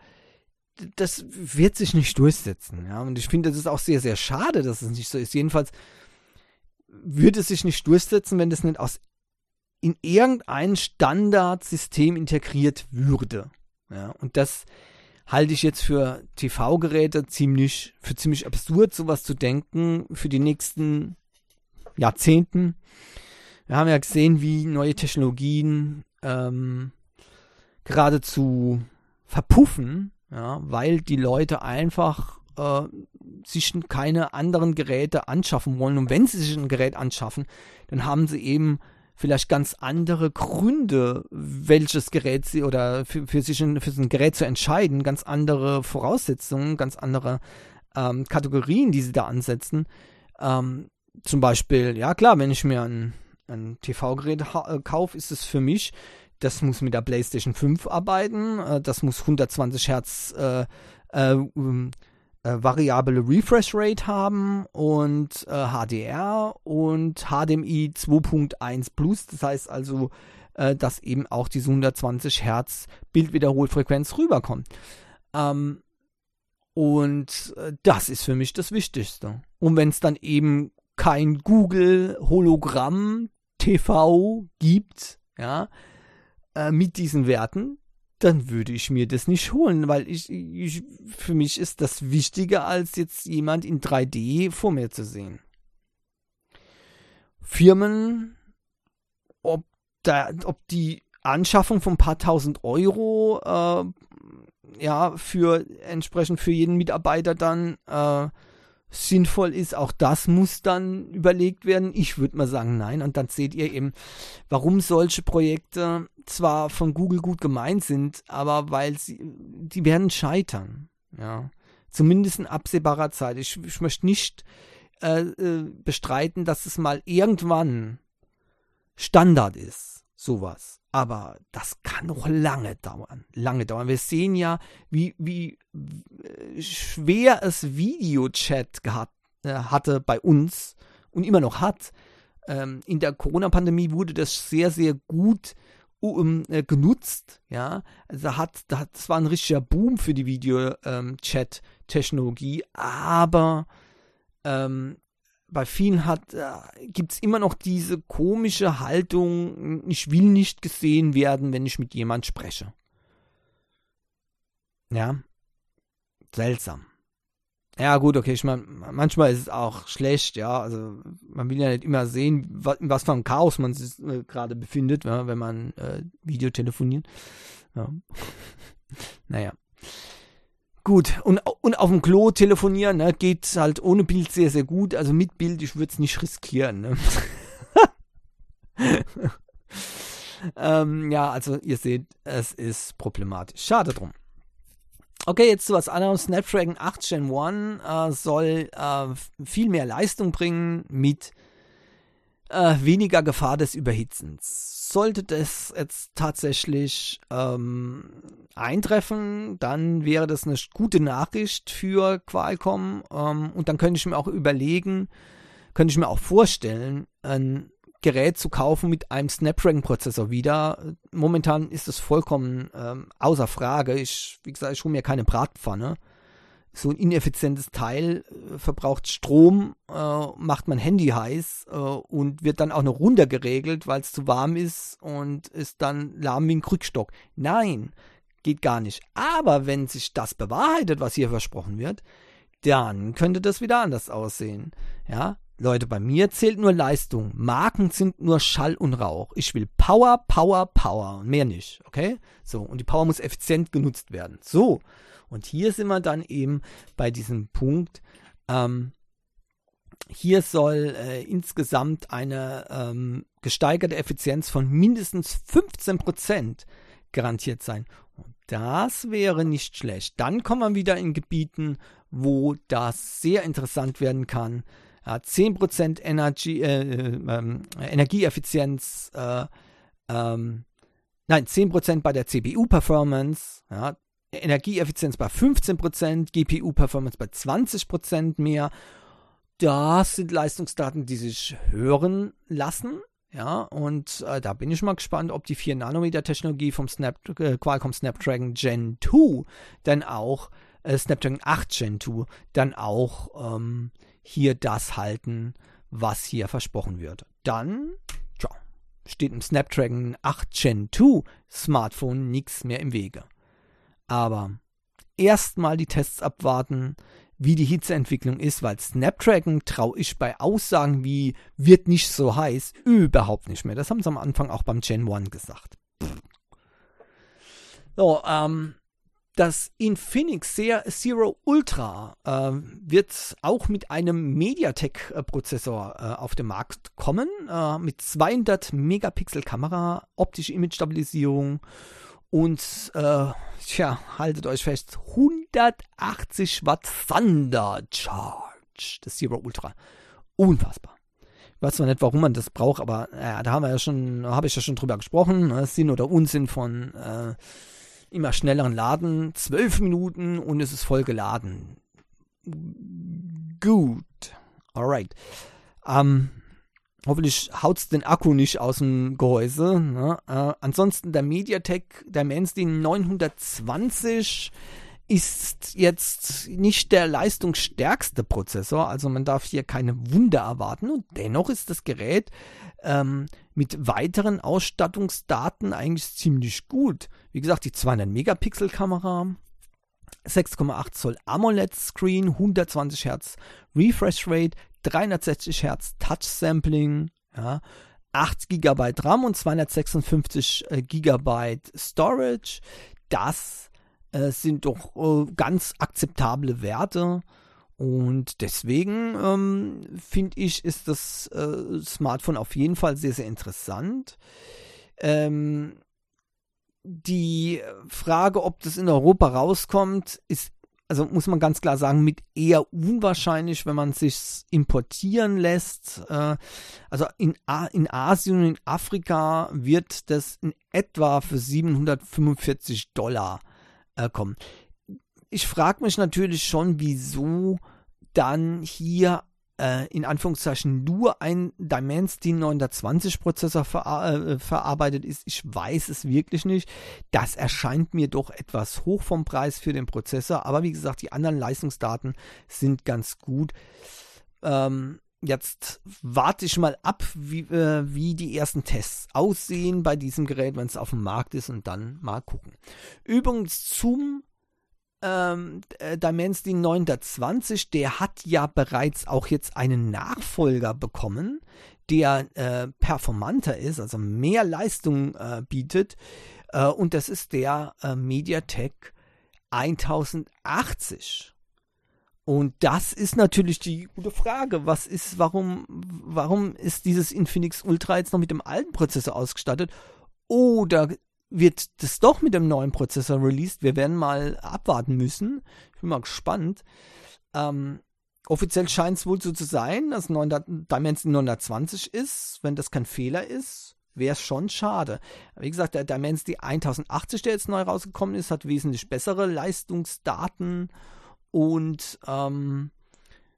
das wird sich nicht durchsetzen, ja, und ich finde, das ist auch sehr, sehr schade, dass es nicht so ist. Jedenfalls würde es sich nicht durchsetzen, wenn das nicht aus in irgendein Standardsystem integriert würde. Ja, und das halte ich jetzt für TV-Geräte ziemlich, für ziemlich absurd, sowas zu denken für die nächsten Jahrzehnten. Wir haben ja gesehen, wie neue Technologien ähm, geradezu verpuffen, ja, weil die Leute einfach äh, sich keine anderen Geräte anschaffen wollen. Und wenn sie sich ein Gerät anschaffen, dann haben sie eben vielleicht ganz andere Gründe, welches Gerät sie oder für, für sich ein, für so ein Gerät zu entscheiden, ganz andere Voraussetzungen, ganz andere ähm, Kategorien, die sie da ansetzen. Ähm, zum Beispiel, ja klar, wenn ich mir ein, ein TV-Gerät äh, kaufe, ist es für mich, das muss mit der PlayStation 5 arbeiten, äh, das muss 120 Hertz äh, äh, äh, variable Refresh Rate haben und äh, HDR und HDMI 2.1 Plus. Das heißt also, äh, dass eben auch diese 120 Hertz Bildwiederholfrequenz rüberkommt. Ähm, und äh, das ist für mich das Wichtigste. Und wenn es dann eben kein Google Hologramm TV gibt, ja, äh, mit diesen Werten, dann würde ich mir das nicht holen, weil ich, ich, für mich ist das wichtiger, als jetzt jemand in 3D vor mir zu sehen. Firmen, ob, da, ob die Anschaffung von ein paar tausend Euro äh, ja für entsprechend für jeden Mitarbeiter dann äh, sinnvoll ist, auch das muss dann überlegt werden. Ich würde mal sagen, nein. Und dann seht ihr eben, warum solche Projekte zwar von Google gut gemeint sind, aber weil sie, die werden scheitern. Ja. Zumindest in absehbarer Zeit. Ich, ich möchte nicht äh, äh, bestreiten, dass es mal irgendwann Standard ist. sowas. Aber das kann noch lange dauern. Lange dauern. Wir sehen ja, wie, wie schwer es Videochat gehabt, äh, hatte bei uns und immer noch hat. Ähm, in der Corona-Pandemie wurde das sehr, sehr gut um, äh, genutzt. Ja, also hat, das war ein richtiger Boom für die Video-Chat-Technologie. Ähm, aber ähm, bei vielen hat, äh, gibt es immer noch diese komische Haltung, ich will nicht gesehen werden, wenn ich mit jemand spreche. Ja, seltsam. Ja, gut, okay, ich meine, manchmal ist es auch schlecht, ja, also man will ja nicht immer sehen, was, was für ein Chaos man sich äh, gerade befindet, ja, wenn man äh, Videotelefoniert. Ja. *laughs* naja. Gut, und, und auf dem Klo telefonieren, ne, geht halt ohne Bild sehr, sehr gut. Also mit Bild, ich würde es nicht riskieren. Ne? *laughs* ähm, ja, also ihr seht, es ist problematisch. Schade drum. Okay, jetzt zu was anderes. Snapdragon 8 Gen 1 äh, soll äh, viel mehr Leistung bringen mit äh, weniger Gefahr des Überhitzens. Sollte das jetzt tatsächlich ähm, eintreffen, dann wäre das eine gute Nachricht für Qualcomm ähm, und dann könnte ich mir auch überlegen, könnte ich mir auch vorstellen, ein Gerät zu kaufen mit einem Snapdragon-Prozessor wieder. Momentan ist es vollkommen ähm, außer Frage. Ich, wie gesagt, ich hole mir keine Bratpfanne so ein ineffizientes Teil äh, verbraucht Strom, äh, macht mein Handy heiß äh, und wird dann auch noch runtergeregelt, weil es zu warm ist und ist dann lahm wie ein Krückstock. Nein, geht gar nicht. Aber wenn sich das bewahrheitet, was hier versprochen wird, dann könnte das wieder anders aussehen. Ja, Leute, bei mir zählt nur Leistung. Marken sind nur Schall und Rauch. Ich will Power, Power, Power und mehr nicht. Okay? So, und die Power muss effizient genutzt werden. So. Und hier sind wir dann eben bei diesem Punkt. Ähm, hier soll äh, insgesamt eine ähm, gesteigerte Effizienz von mindestens 15% garantiert sein. Und das wäre nicht schlecht. Dann kommen wir wieder in Gebieten, wo das sehr interessant werden kann. Ja, 10% Energy, äh, äh, Energieeffizienz, äh, ähm, nein, 10% bei der CPU-Performance, ja, Energieeffizienz bei 15%, GPU-Performance bei 20% mehr. Das sind Leistungsdaten, die sich hören lassen. Ja, und äh, da bin ich mal gespannt, ob die 4-Nanometer-Technologie vom Snap, äh, Qualcomm Snapdragon Gen 2 dann auch, äh, Snapdragon 8 Gen 2, dann auch ähm, hier das halten, was hier versprochen wird. Dann, tja, steht im Snapdragon 8 Gen 2 Smartphone nichts mehr im Wege. Aber erstmal die Tests abwarten, wie die Hitzeentwicklung ist, weil Snapdragon traue ich bei Aussagen wie wird nicht so heiß überhaupt nicht mehr. Das haben sie am Anfang auch beim Gen 1 gesagt. So, ähm, das Infinix Zero Ultra äh, wird auch mit einem MediaTek-Prozessor äh, auf den Markt kommen, äh, mit 200 Megapixel Kamera, optische Image-Stabilisierung und äh, tja, haltet euch fest, 180 Watt Thunder Charge, das Zero Ultra. Unfassbar. Ich weiß zwar nicht, warum man das braucht, aber da haben wir ja schon, habe ich ja schon drüber gesprochen, ne? Sinn oder Unsinn von äh, immer schnelleren Laden. Zwölf Minuten und es ist voll geladen. Gut. Alright. Ähm, Hoffentlich haut es den Akku nicht aus dem Gehäuse. Ne? Äh, ansonsten der MediaTek, der Mainstream 920 ist jetzt nicht der leistungsstärkste Prozessor, also man darf hier keine Wunder erwarten und dennoch ist das Gerät ähm, mit weiteren Ausstattungsdaten eigentlich ziemlich gut. Wie gesagt, die 200 Megapixel Kamera, 6,8 Zoll AMOLED Screen, 120 Hertz Refresh Rate, 360 Hertz Touch Sampling, ja, 8 GB RAM und 256 äh, GB Storage. Das äh, sind doch äh, ganz akzeptable Werte. Und deswegen ähm, finde ich, ist das äh, Smartphone auf jeden Fall sehr, sehr interessant. Ähm, die Frage, ob das in Europa rauskommt, ist also muss man ganz klar sagen, mit eher unwahrscheinlich, wenn man sich importieren lässt. Äh, also in, in Asien und in Afrika wird das in etwa für 745 Dollar äh, kommen. Ich frage mich natürlich schon, wieso dann hier äh, in Anführungszeichen nur ein Dimensity 920 Prozessor ver äh, verarbeitet ist. Ich weiß es wirklich nicht. Das erscheint mir doch etwas hoch vom Preis für den Prozessor. Aber wie gesagt, die anderen Leistungsdaten sind ganz gut. Ähm, jetzt warte ich mal ab, wie, äh, wie die ersten Tests aussehen bei diesem Gerät, wenn es auf dem Markt ist und dann mal gucken. Übrigens zum ähm, äh, Dimensity 920, der hat ja bereits auch jetzt einen Nachfolger bekommen, der äh, performanter ist, also mehr Leistung äh, bietet. Äh, und das ist der äh, MediaTek 1080. Und das ist natürlich die gute Frage. Was ist, warum, warum ist dieses Infinix Ultra jetzt noch mit dem alten Prozessor ausgestattet? Oder wird das doch mit dem neuen Prozessor released. Wir werden mal abwarten müssen. Ich bin mal gespannt. Ähm, offiziell scheint es wohl so zu sein, dass 900, Dimensity 920 ist. Wenn das kein Fehler ist, wäre es schon schade. Wie gesagt, der Dimensity 1080, der jetzt neu rausgekommen ist, hat wesentlich bessere Leistungsdaten und ähm,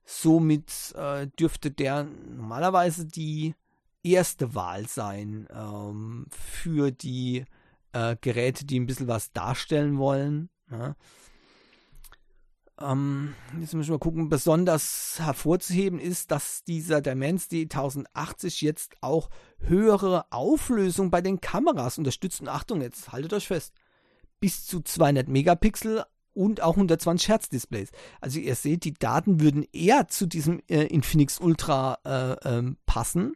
somit äh, dürfte der normalerweise die erste Wahl sein ähm, für die äh, Geräte, die ein bisschen was darstellen wollen. Ja. Ähm, jetzt müssen wir gucken, besonders hervorzuheben ist, dass dieser Dimensity 1080 jetzt auch höhere Auflösung bei den Kameras unterstützt. Und Achtung, jetzt haltet euch fest, bis zu 200 Megapixel und auch 120 Hertz Displays. Also ihr seht, die Daten würden eher zu diesem äh, Infinix Ultra äh, ähm, passen,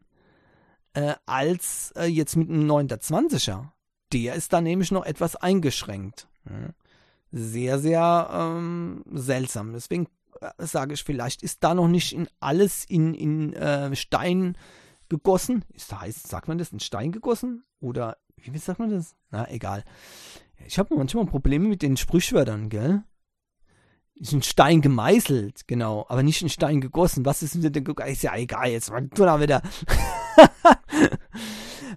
äh, als äh, jetzt mit einem 920er der ist da nämlich noch etwas eingeschränkt. Sehr, sehr ähm, seltsam. Deswegen äh, sage ich, vielleicht ist da noch nicht in alles in, in äh, Stein gegossen. Ist, heißt, sagt man das in Stein gegossen? Oder wie sagt man das? Na, egal. Ich habe manchmal Probleme mit den Sprichwörtern, gell? Ist ein Stein gemeißelt, genau, aber nicht in Stein gegossen. Was ist denn der Ist ja egal, jetzt mal wieder. *laughs*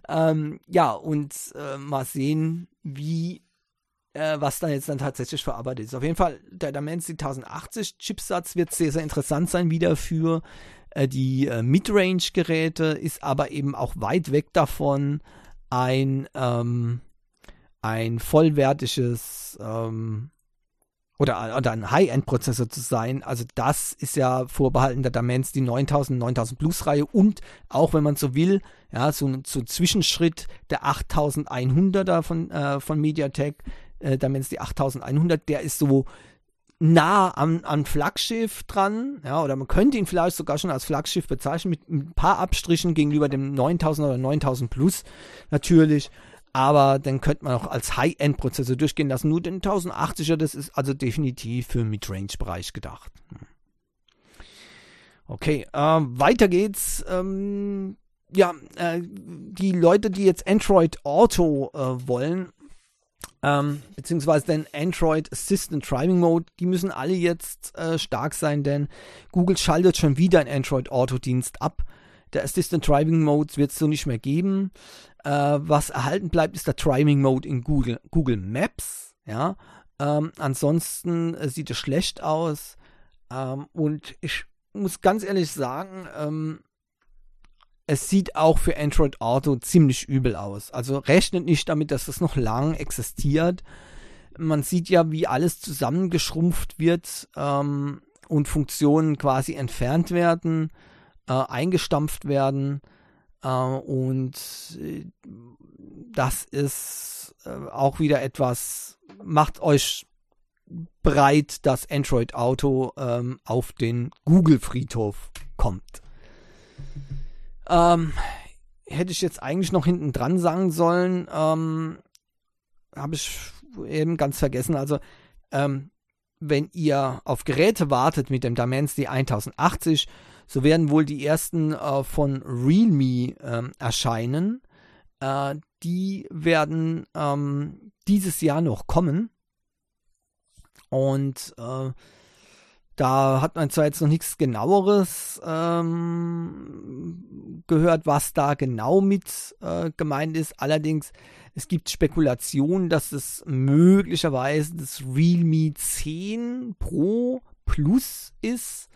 Ähm, ja, und äh, mal sehen, wie, äh, was da jetzt dann tatsächlich verarbeitet ist. Auf jeden Fall, der Dimensity 1080 Chipsatz wird sehr, sehr interessant sein wieder für äh, die äh, Midrange-Geräte, ist aber eben auch weit weg davon, ein, ähm, ein vollwertiges ähm, oder, oder ein High-End-Prozessor zu sein. Also das ist ja vorbehalten der Dimensity 9000, 9000 Plus Reihe und auch wenn man so will, ja, so ein so Zwischenschritt der 8100er von, äh, von MediaTek, äh, Dimensity 8100, der ist so nah am, am Flaggschiff dran, ja, oder man könnte ihn vielleicht sogar schon als Flaggschiff bezeichnen mit ein paar Abstrichen gegenüber dem 9000 oder 9000 Plus natürlich aber dann könnte man auch als High-End-Prozessor durchgehen lassen. Nur den 1080er, das ist also definitiv für Midrange-Bereich gedacht. Hm. Okay, äh, weiter geht's. Ähm, ja, äh, die Leute, die jetzt Android Auto äh, wollen, ähm, beziehungsweise den Android Assistant Driving Mode, die müssen alle jetzt äh, stark sein, denn Google schaltet schon wieder einen Android Auto Dienst ab. Der Assistant Driving Mode wird es so nicht mehr geben. Äh, was erhalten bleibt, ist der Driving Mode in Google, Google Maps. Ja, ähm, ansonsten äh, sieht es schlecht aus. Ähm, und ich muss ganz ehrlich sagen, ähm, es sieht auch für Android Auto ziemlich übel aus. Also rechnet nicht damit, dass das noch lang existiert. Man sieht ja, wie alles zusammengeschrumpft wird ähm, und Funktionen quasi entfernt werden, äh, eingestampft werden. Äh, und äh, das ist äh, auch wieder etwas, macht euch breit, dass Android Auto ähm, auf den Google-Friedhof kommt. Ähm, hätte ich jetzt eigentlich noch hinten dran sagen sollen, ähm, habe ich eben ganz vergessen. Also, ähm, wenn ihr auf Geräte wartet mit dem Dimensity 1080, so werden wohl die ersten äh, von Realme ähm, erscheinen. Äh, die werden ähm, dieses Jahr noch kommen. Und äh, da hat man zwar jetzt noch nichts genaueres ähm, gehört, was da genau mit äh, gemeint ist. Allerdings, es gibt Spekulationen, dass es möglicherweise das Realme 10 Pro Plus ist,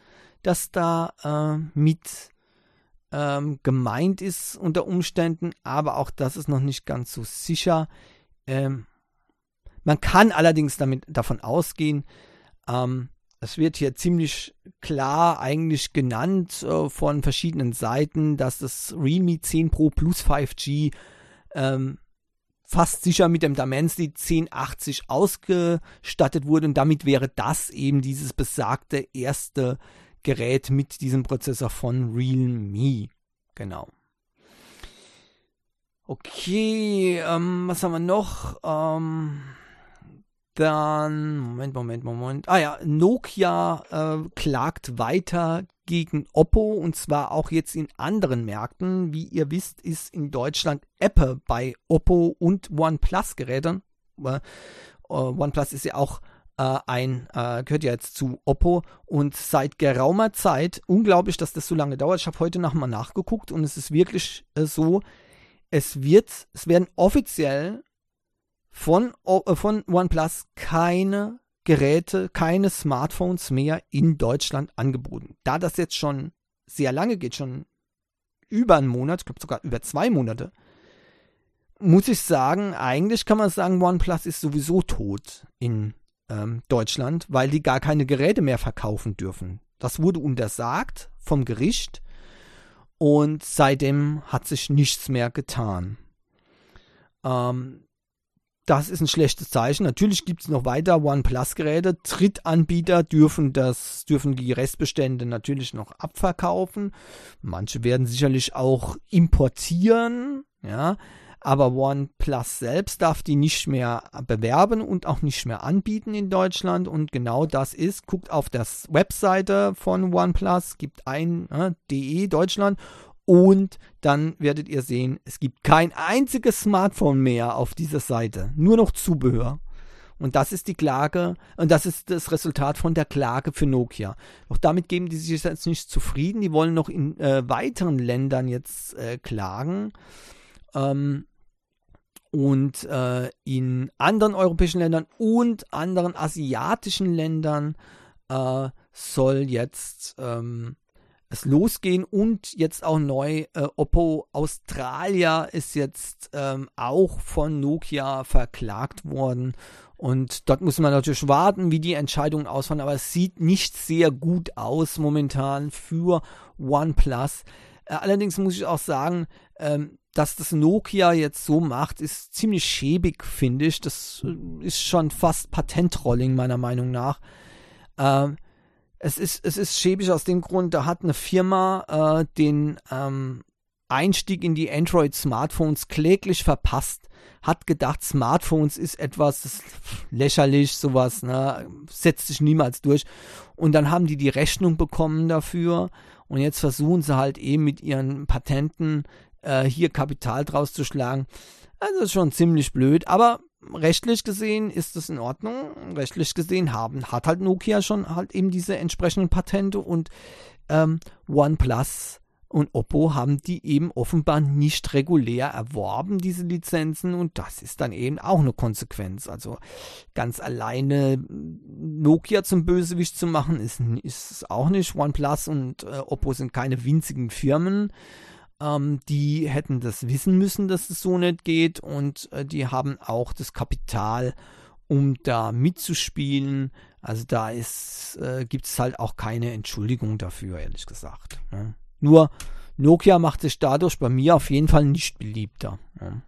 das da äh, mit ähm, gemeint ist unter Umständen, aber auch das ist noch nicht ganz so sicher. Ähm, man kann allerdings damit davon ausgehen, ähm, es wird hier ziemlich klar eigentlich genannt äh, von verschiedenen Seiten, dass das Realme 10 Pro Plus 5G ähm, fast sicher mit dem Dimensity 1080 ausgestattet wurde und damit wäre das eben dieses besagte erste Gerät mit diesem Prozessor von Realme. Genau. Okay, ähm, was haben wir noch? Ähm, dann, Moment, Moment, Moment. Ah ja, Nokia äh, klagt weiter gegen Oppo und zwar auch jetzt in anderen Märkten. Wie ihr wisst, ist in Deutschland Apple bei Oppo und OnePlus-Geräten. Äh, OnePlus ist ja auch äh, ein, äh, gehört ja jetzt zu Oppo und seit geraumer Zeit, unglaublich, dass das so lange dauert. Ich habe heute nochmal nachgeguckt und es ist wirklich äh, so, es wird, es werden offiziell von, äh, von OnePlus keine Geräte, keine Smartphones mehr in Deutschland angeboten. Da das jetzt schon sehr lange geht, schon über einen Monat, ich glaube sogar über zwei Monate, muss ich sagen, eigentlich kann man sagen, OnePlus ist sowieso tot in ähm, Deutschland, weil die gar keine Geräte mehr verkaufen dürfen. Das wurde untersagt vom Gericht und seitdem hat sich nichts mehr getan. Ähm, das ist ein schlechtes Zeichen. Natürlich gibt es noch weiter OnePlus-Geräte. Drittanbieter dürfen das, dürfen die Restbestände natürlich noch abverkaufen. Manche werden sicherlich auch importieren, ja. Aber OnePlus selbst darf die nicht mehr bewerben und auch nicht mehr anbieten in Deutschland. Und genau das ist, guckt auf das Webseite von OnePlus, gibt ein äh, DE Deutschland und dann werdet ihr sehen, es gibt kein einziges Smartphone mehr auf dieser Seite. Nur noch Zubehör. Und das ist die Klage, und das ist das Resultat von der Klage für Nokia. Doch damit geben die sich jetzt nicht zufrieden. Die wollen noch in äh, weiteren Ländern jetzt äh, klagen. Ähm, und äh, in anderen europäischen Ländern und anderen asiatischen Ländern äh, soll jetzt ähm, es losgehen und jetzt auch neu äh, Oppo Australia ist jetzt ähm, auch von Nokia verklagt worden und dort muss man natürlich warten, wie die Entscheidungen ausfallen, aber es sieht nicht sehr gut aus momentan für OnePlus. Äh, allerdings muss ich auch sagen, ähm, dass das Nokia jetzt so macht, ist ziemlich schäbig, finde ich. Das äh, ist schon fast Patentrolling meiner Meinung nach. Ähm, es ist, es ist schäbig aus dem Grund, da hat eine Firma äh, den ähm, Einstieg in die Android-Smartphones kläglich verpasst, hat gedacht, Smartphones ist etwas lächerlich, sowas, ne, setzt sich niemals durch. Und dann haben die die Rechnung bekommen dafür und jetzt versuchen sie halt eben mit ihren Patenten äh, hier Kapital draus zu schlagen. Also ist schon ziemlich blöd, aber rechtlich gesehen ist es in Ordnung. Rechtlich gesehen haben, hat halt Nokia schon halt eben diese entsprechenden Patente und ähm, OnePlus und Oppo haben die eben offenbar nicht regulär erworben, diese Lizenzen, und das ist dann eben auch eine Konsequenz. Also ganz alleine Nokia zum Bösewicht zu machen, ist, ist auch nicht. OnePlus und äh, Oppo sind keine winzigen Firmen. Ähm, die hätten das wissen müssen, dass es so nicht geht und äh, die haben auch das Kapital, um da mitzuspielen. Also da äh, gibt es halt auch keine Entschuldigung dafür, ehrlich gesagt. Ne? Nur Nokia macht sich dadurch bei mir auf jeden Fall nicht beliebter. Ne?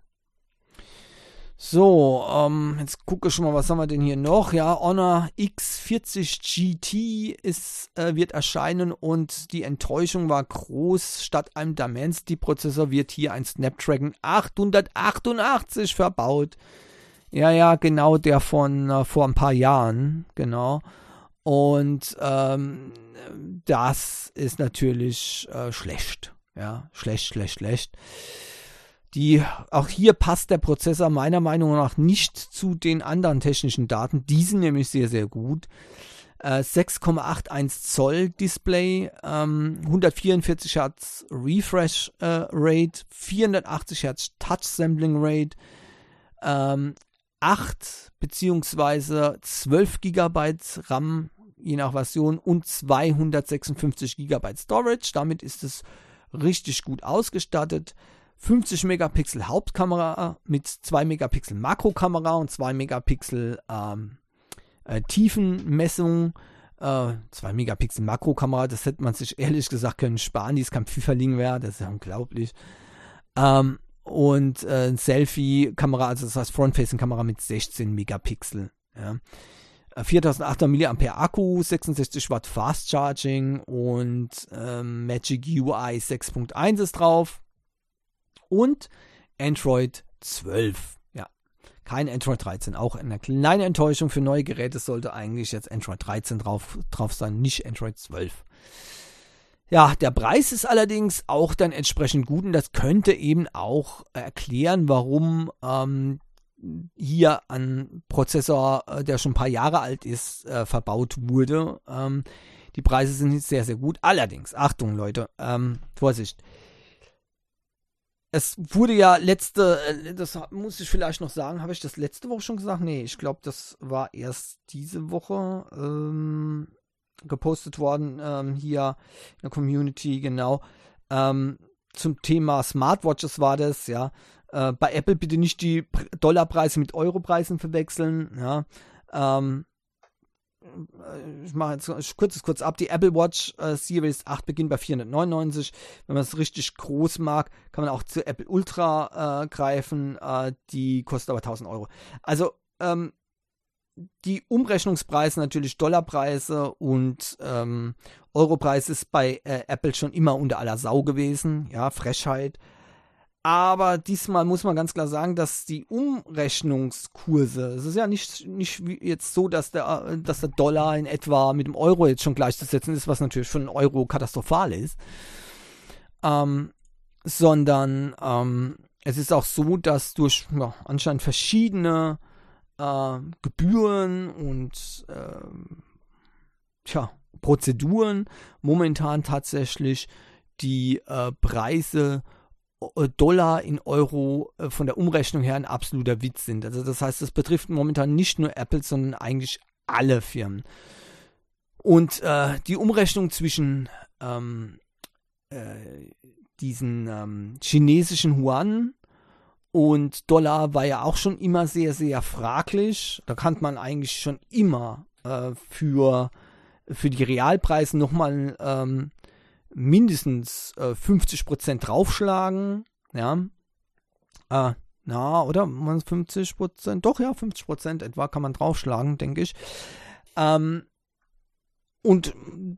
So, ähm, jetzt gucke ich schon mal, was haben wir denn hier noch? Ja, Honor X40 GT ist, äh, wird erscheinen und die Enttäuschung war groß. Statt einem Dimensity-Prozessor wird hier ein Snapdragon 888 verbaut. Ja, ja, genau der von äh, vor ein paar Jahren, genau. Und ähm, das ist natürlich äh, schlecht. Ja, schlecht, schlecht, schlecht. Die, auch hier passt der Prozessor meiner Meinung nach nicht zu den anderen technischen Daten. Die sind nämlich sehr, sehr gut. 6,81 äh, Zoll Display, ähm, 144 Hertz Refresh äh, Rate, 480 Hertz Touch Sampling Rate, ähm, 8 bzw. 12 GB RAM, je nach Version, und 256 GB Storage. Damit ist es richtig gut ausgestattet. 50 Megapixel Hauptkamera mit 2 Megapixel Makrokamera und 2 Megapixel ähm, äh, Tiefenmessung. Äh, 2 Megapixel Makrokamera, das hätte man sich ehrlich gesagt können sparen, die ist kein Pfifferling wäre, das ist ja unglaublich. Ähm, und äh, Selfie-Kamera, also das heißt Front-Facing-Kamera mit 16 Megapixel. Ja. 4800 äh, mAh Akku, 66 Watt Fast Charging und ähm, Magic UI 6.1 ist drauf und Android 12. Ja, kein Android 13. Auch eine kleine Enttäuschung für neue Geräte sollte eigentlich jetzt Android 13 drauf, drauf sein, nicht Android 12. Ja, der Preis ist allerdings auch dann entsprechend gut und das könnte eben auch erklären, warum ähm, hier ein Prozessor, äh, der schon ein paar Jahre alt ist, äh, verbaut wurde. Ähm, die Preise sind sehr, sehr gut. Allerdings, Achtung Leute, ähm, Vorsicht, es wurde ja letzte, äh, das muss ich vielleicht noch sagen, habe ich das letzte Woche schon gesagt? Nee, ich glaube, das war erst diese Woche ähm, gepostet worden, ähm, hier in der Community, genau. Ähm, zum Thema Smartwatches war das, ja. Äh, bei Apple bitte nicht die Dollarpreise mit Europreisen verwechseln, ja. Ähm, ich mache jetzt ich kurz, kurz ab. Die Apple Watch äh, Series 8 beginnt bei 499. Wenn man es richtig groß mag, kann man auch zu Apple Ultra äh, greifen. Äh, die kostet aber 1000 Euro. Also, ähm, die Umrechnungspreise natürlich Dollarpreise und ähm, Europreis ist bei äh, Apple schon immer unter aller Sau gewesen. Ja, Frechheit. Aber diesmal muss man ganz klar sagen, dass die Umrechnungskurse, es ist ja nicht, nicht jetzt so, dass der, dass der Dollar in etwa mit dem Euro jetzt schon gleichzusetzen ist, was natürlich für einen Euro katastrophal ist. Ähm, sondern ähm, es ist auch so, dass durch ja, anscheinend verschiedene äh, Gebühren und äh, tja, Prozeduren momentan tatsächlich die äh, Preise Dollar in Euro äh, von der Umrechnung her ein absoluter Witz sind. Also das heißt, das betrifft momentan nicht nur Apple, sondern eigentlich alle Firmen. Und äh, die Umrechnung zwischen ähm, äh, diesen ähm, chinesischen Yuan und Dollar war ja auch schon immer sehr, sehr fraglich. Da kann man eigentlich schon immer äh, für, für die Realpreise nochmal ähm, mindestens äh, 50% draufschlagen. Ja. Äh, na, oder? 50%? Doch, ja, 50% etwa kann man draufschlagen, denke ich. Ähm, und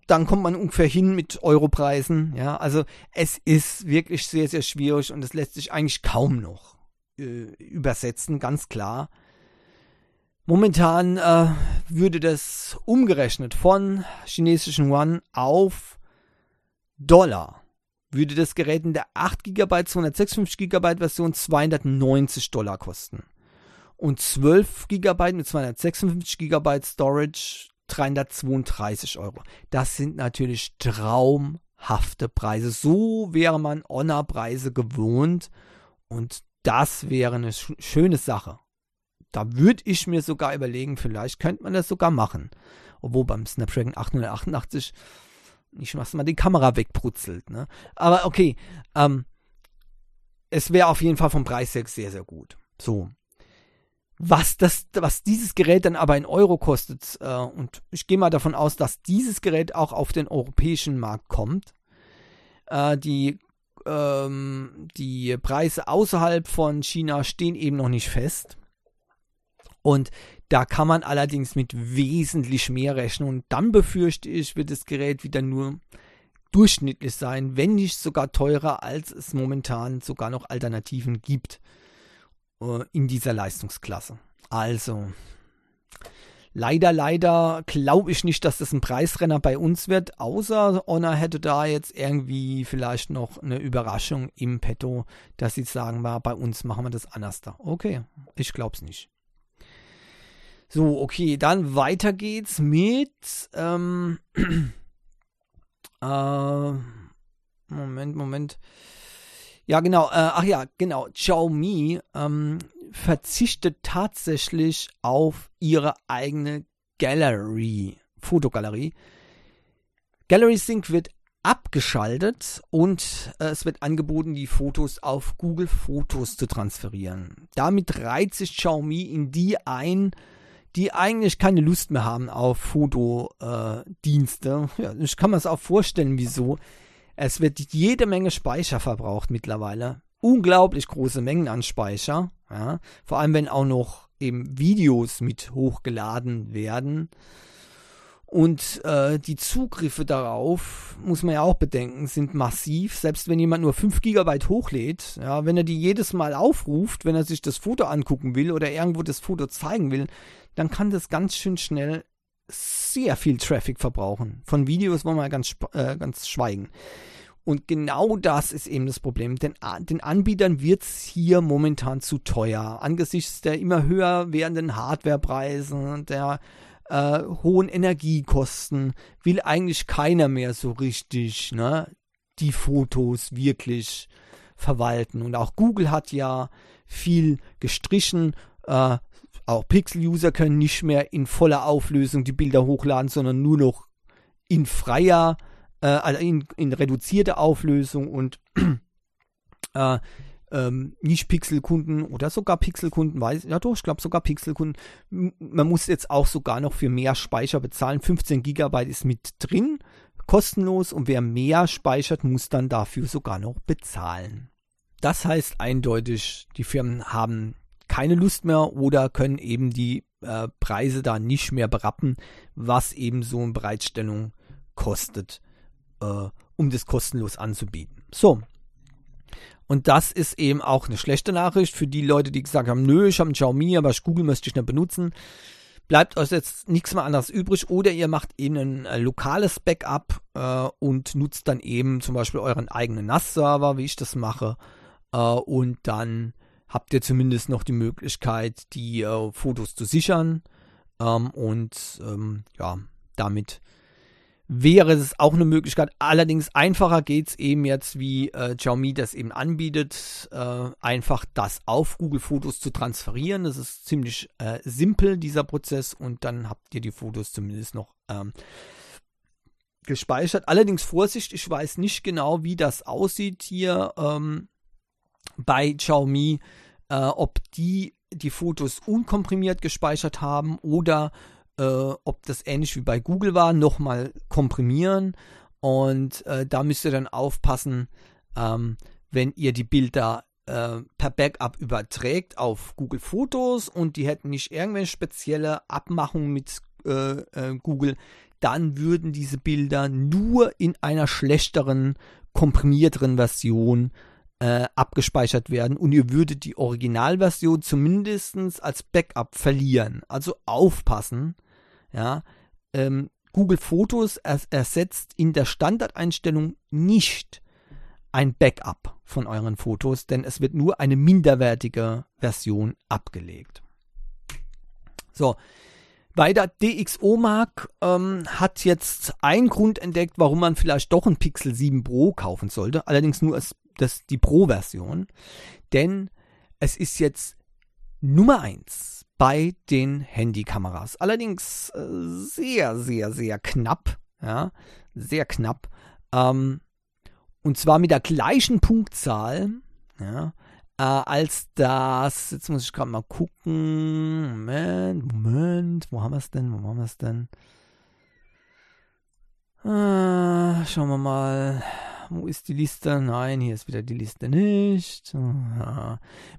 dann kommt man ungefähr hin mit Europreisen. Ja, also es ist wirklich sehr, sehr schwierig und es lässt sich eigentlich kaum noch äh, übersetzen, ganz klar. Momentan äh, würde das umgerechnet von chinesischen Yuan auf Dollar würde das Gerät in der 8 GB 256 GB Version 290 Dollar kosten. Und 12 GB mit 256 GB Storage 332 Euro. Das sind natürlich traumhafte Preise. So wäre man Honor-Preise gewohnt. Und das wäre eine sch schöne Sache. Da würde ich mir sogar überlegen, vielleicht könnte man das sogar machen. Obwohl beim Snapdragon 888 nicht, was man die Kamera wegbrutzelt, ne? Aber okay, ähm, es wäre auf jeden Fall vom Preis her sehr, sehr gut. So. Was, das, was dieses Gerät dann aber in Euro kostet, äh, und ich gehe mal davon aus, dass dieses Gerät auch auf den europäischen Markt kommt. Äh, die, ähm, die Preise außerhalb von China stehen eben noch nicht fest. Und da kann man allerdings mit wesentlich mehr rechnen. Und dann befürchte ich, wird das Gerät wieder nur durchschnittlich sein, wenn nicht sogar teurer, als es momentan sogar noch Alternativen gibt äh, in dieser Leistungsklasse. Also, Leider, leider glaube ich nicht, dass das ein Preisrenner bei uns wird, außer Honor hätte da jetzt irgendwie vielleicht noch eine Überraschung im Petto, dass sie sagen, war bei uns machen wir das anders da. Okay, ich glaube es nicht. So, okay, dann weiter geht's mit ähm, *clears throat* äh, Moment, Moment. Ja, genau. Äh, ach ja, genau. Xiaomi ähm, verzichtet tatsächlich auf ihre eigene Gallery, Fotogalerie. Gallery Sync wird abgeschaltet und äh, es wird angeboten, die Fotos auf Google Fotos zu transferieren. Damit reiht sich Xiaomi in die ein, die eigentlich keine Lust mehr haben auf Fotodienste. Ja, ich kann mir es auch vorstellen, wieso. Es wird jede Menge Speicher verbraucht mittlerweile. Unglaublich große Mengen an Speicher. Ja? Vor allem, wenn auch noch eben Videos mit hochgeladen werden. Und äh, die Zugriffe darauf, muss man ja auch bedenken, sind massiv. Selbst wenn jemand nur 5 GB hochlädt, ja, wenn er die jedes Mal aufruft, wenn er sich das Foto angucken will oder irgendwo das Foto zeigen will, dann kann das ganz schön schnell sehr viel Traffic verbrauchen. Von Videos wollen wir ganz, äh, ganz schweigen. Und genau das ist eben das Problem. Denn den Anbietern wird es hier momentan zu teuer. Angesichts der immer höher werdenden Hardwarepreise, der äh, hohen Energiekosten, will eigentlich keiner mehr so richtig ne, die Fotos wirklich verwalten. Und auch Google hat ja viel gestrichen. Äh, auch Pixel-User können nicht mehr in voller Auflösung die Bilder hochladen, sondern nur noch in freier äh, also in, in reduzierte Auflösung und *clears throat* äh, ähm, nicht Pixelkunden oder sogar Pixelkunden, weiß ja doch, ich glaube sogar Pixelkunden. Man muss jetzt auch sogar noch für mehr Speicher bezahlen. 15 Gigabyte ist mit drin, kostenlos und wer mehr speichert, muss dann dafür sogar noch bezahlen. Das heißt eindeutig, die Firmen haben keine Lust mehr oder können eben die äh, Preise da nicht mehr berappen, was eben so eine Bereitstellung kostet äh, um das kostenlos anzubieten. So. Und das ist eben auch eine schlechte Nachricht für die Leute, die gesagt haben, nö, ich habe ein Xiaomi, aber Google möchte ich nicht benutzen. Bleibt euch jetzt nichts mehr anderes übrig oder ihr macht eben ein äh, lokales Backup äh, und nutzt dann eben zum Beispiel euren eigenen NAS-Server, wie ich das mache. Äh, und dann habt ihr zumindest noch die Möglichkeit, die äh, Fotos zu sichern. Ähm, und ähm, ja, damit wäre es auch eine Möglichkeit. Allerdings einfacher geht es eben jetzt, wie äh, Xiaomi das eben anbietet, äh, einfach das auf Google Fotos zu transferieren. Das ist ziemlich äh, simpel, dieser Prozess, und dann habt ihr die Fotos zumindest noch ähm, gespeichert. Allerdings Vorsicht, ich weiß nicht genau, wie das aussieht hier ähm, bei Xiaomi, äh, ob die die Fotos unkomprimiert gespeichert haben oder äh, ob das ähnlich wie bei Google war, nochmal komprimieren. Und äh, da müsst ihr dann aufpassen, ähm, wenn ihr die Bilder äh, per Backup überträgt auf Google Fotos und die hätten nicht irgendwelche spezielle Abmachungen mit äh, äh, Google, dann würden diese Bilder nur in einer schlechteren, komprimierteren Version äh, abgespeichert werden und ihr würdet die Originalversion zumindest als Backup verlieren. Also aufpassen, ja, ähm, Google Fotos ers ersetzt in der Standardeinstellung nicht ein Backup von euren Fotos, denn es wird nur eine minderwertige Version abgelegt. So, weiter DxOMark ähm, hat jetzt einen Grund entdeckt, warum man vielleicht doch ein Pixel 7 Pro kaufen sollte, allerdings nur als, das, die Pro-Version, denn es ist jetzt Nummer 1 bei den Handykameras. Allerdings äh, sehr, sehr, sehr knapp. Ja, sehr knapp. Ähm, und zwar mit der gleichen Punktzahl, ja, äh, als das, jetzt muss ich gerade mal gucken. Moment, Moment, wo haben wir es denn? Wo haben wir es denn? Äh, schauen wir mal. Wo ist die Liste? Nein, hier ist wieder die Liste nicht.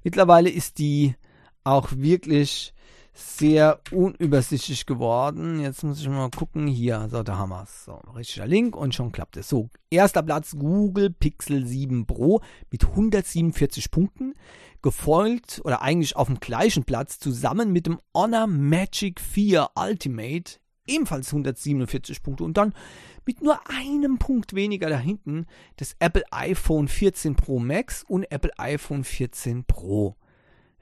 Mittlerweile ist die auch wirklich sehr unübersichtlich geworden. Jetzt muss ich mal gucken. Hier, so, da haben wir es. So, richtiger Link und schon klappt es. So, erster Platz Google Pixel 7 Pro mit 147 Punkten. Gefolgt oder eigentlich auf dem gleichen Platz zusammen mit dem Honor Magic 4 Ultimate. Ebenfalls 147 Punkte. Und dann mit nur einem Punkt weniger da hinten das Apple iPhone 14 Pro Max und Apple iPhone 14 Pro.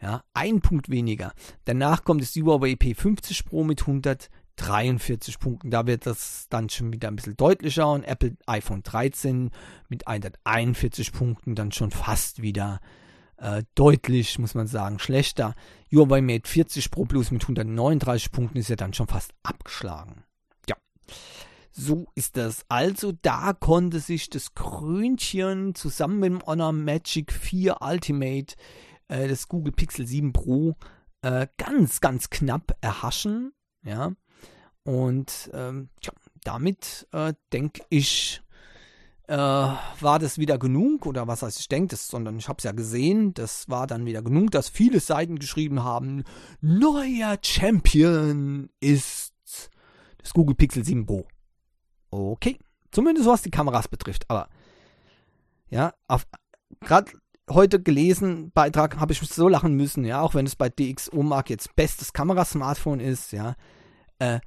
Ja, ein Punkt weniger. Danach kommt das Huawei P50 Pro mit 143 Punkten. Da wird das dann schon wieder ein bisschen deutlicher. Und Apple iPhone 13 mit 141 Punkten dann schon fast wieder äh, deutlich, muss man sagen, schlechter. Huawei Mate 40 Pro Plus mit 139 Punkten ist ja dann schon fast abgeschlagen. Ja. So ist das. Also da konnte sich das Krönchen zusammen mit dem Honor Magic 4 Ultimate äh, das Google Pixel 7 Pro äh, ganz, ganz knapp erhaschen. Ja. Und ähm, ja, damit äh, denke ich, äh, war das wieder genug, oder was heißt ich denke das, sondern ich habe es ja gesehen, das war dann wieder genug, dass viele Seiten geschrieben haben, neuer Champion ist das Google Pixel 7 Pro. Okay, zumindest was die Kameras betrifft, aber ja, gerade heute gelesen, Beitrag, habe ich so lachen müssen, ja, auch wenn es bei DxO Mark jetzt bestes Kamerasmartphone ist, ja. Äh,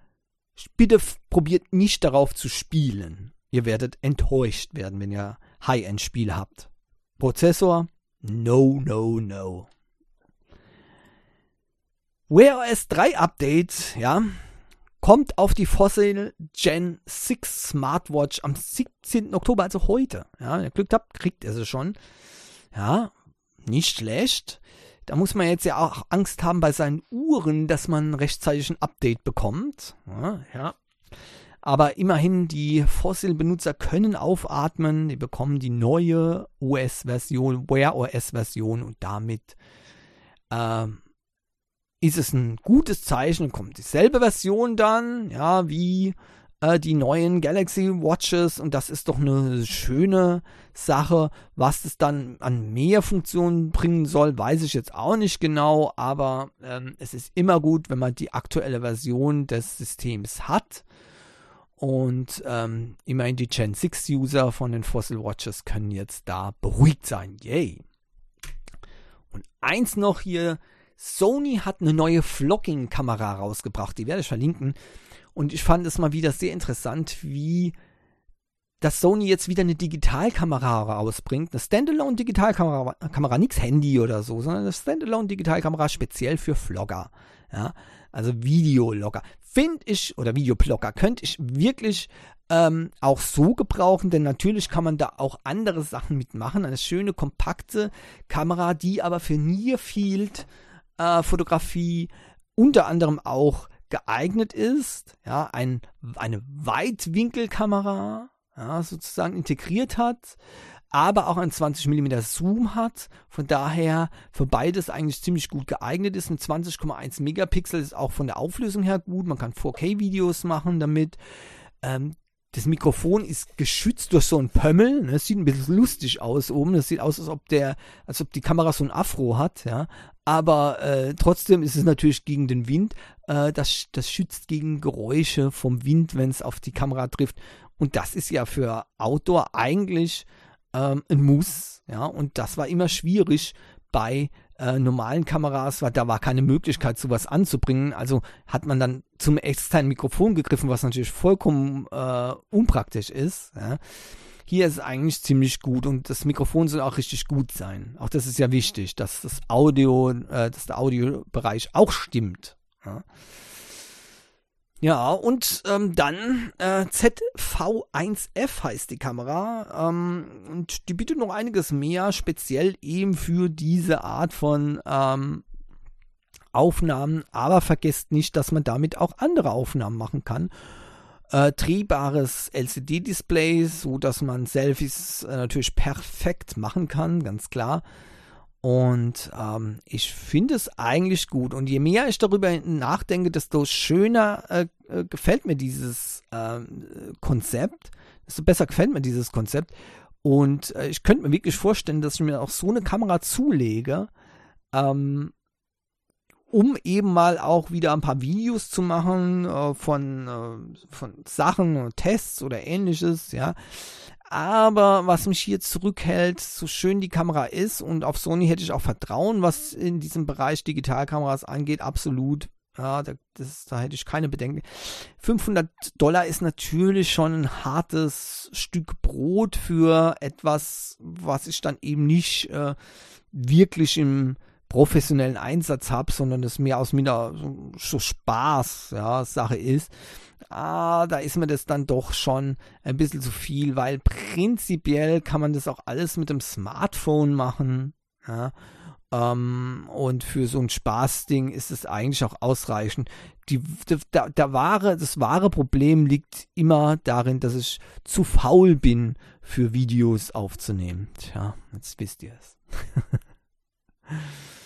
bitte probiert nicht darauf zu spielen. Ihr werdet enttäuscht werden, wenn ihr High-End-Spiele habt. Prozessor? No, no, no. Wear OS 3 Update, ja, kommt auf die Fossil Gen 6 Smartwatch am 17. Oktober, also heute. Ja, wenn ihr Glück habt, kriegt ihr sie schon. Ja, nicht schlecht. Da muss man jetzt ja auch Angst haben bei seinen Uhren, dass man rechtzeitig ein Update bekommt. Ja, ja. Aber immerhin, die Fossil-Benutzer können aufatmen. Die bekommen die neue OS-Version, Wear OS-Version und damit äh, ist es ein gutes Zeichen. Kommt dieselbe Version dann, ja, wie äh, die neuen Galaxy Watches und das ist doch eine schöne Sache. Was es dann an mehr Funktionen bringen soll, weiß ich jetzt auch nicht genau, aber ähm, es ist immer gut, wenn man die aktuelle Version des Systems hat. Und ähm, immerhin die Gen 6 User von den Fossil Watches können jetzt da beruhigt sein. Yay! Und eins noch hier, Sony hat eine neue Vlogging-Kamera rausgebracht, die werde ich verlinken. Und ich fand es mal wieder sehr interessant, wie dass Sony jetzt wieder eine Digitalkamera rausbringt. Eine Standalone-Digitalkamera, Kamera, nichts Handy oder so, sondern eine Standalone-Digitalkamera speziell für Vlogger. Ja, also Videologger. Finde ich, oder Videoblogger, könnte ich wirklich ähm, auch so gebrauchen, denn natürlich kann man da auch andere Sachen mitmachen. Eine schöne, kompakte Kamera, die aber für Nearfield äh, unter anderem auch geeignet ist, ja, ein, eine Weitwinkelkamera, ja, sozusagen integriert hat, aber auch ein 20 mm Zoom hat. Von daher für beides eigentlich ziemlich gut geeignet ist. Ein 20,1 Megapixel ist auch von der Auflösung her gut. Man kann 4K-Videos machen damit. Ähm, das Mikrofon ist geschützt durch so einen Pömmel. Ne? Das sieht ein bisschen lustig aus oben. Das sieht aus, als ob der, als ob die Kamera so ein Afro hat, ja. Aber äh, trotzdem ist es natürlich gegen den Wind. Äh, das, das schützt gegen Geräusche vom Wind, wenn es auf die Kamera trifft. Und das ist ja für Outdoor eigentlich ähm, ein Muss. Ja, und das war immer schwierig bei äh, normalen Kameras, weil da war keine Möglichkeit, sowas anzubringen. Also hat man dann zum externen Mikrofon gegriffen, was natürlich vollkommen äh, unpraktisch ist. Ja. Hier ist es eigentlich ziemlich gut und das Mikrofon soll auch richtig gut sein. Auch das ist ja wichtig, dass das Audio, äh, dass der Audiobereich auch stimmt. Ja. Ja, und ähm, dann äh, ZV1F heißt die Kamera. Ähm, und die bietet noch einiges mehr, speziell eben für diese Art von ähm, Aufnahmen. Aber vergesst nicht, dass man damit auch andere Aufnahmen machen kann. Äh, drehbares LCD-Display, so dass man Selfies äh, natürlich perfekt machen kann, ganz klar. Und ähm, ich finde es eigentlich gut. Und je mehr ich darüber nachdenke, desto schöner äh, äh, gefällt mir dieses äh, Konzept, desto besser gefällt mir dieses Konzept. Und äh, ich könnte mir wirklich vorstellen, dass ich mir auch so eine Kamera zulege. Ähm, um eben mal auch wieder ein paar Videos zu machen äh, von, äh, von Sachen, Tests oder ähnliches, ja. Aber was mich hier zurückhält, so schön die Kamera ist und auf Sony hätte ich auch Vertrauen, was in diesem Bereich Digitalkameras angeht, absolut. Ja, da, das, da hätte ich keine Bedenken. 500 Dollar ist natürlich schon ein hartes Stück Brot für etwas, was ich dann eben nicht äh, wirklich im professionellen Einsatz habe, sondern es mehr aus mir so, so Spaß, ja, Sache ist. Ah, da ist mir das dann doch schon ein bisschen zu viel, weil prinzipiell kann man das auch alles mit dem Smartphone machen, ja. Ähm, und für so ein Spaßding ist es eigentlich auch ausreichend. Die, der, der wahre, das wahre Problem liegt immer darin, dass ich zu faul bin, für Videos aufzunehmen. Tja, jetzt wisst ihr es. *laughs*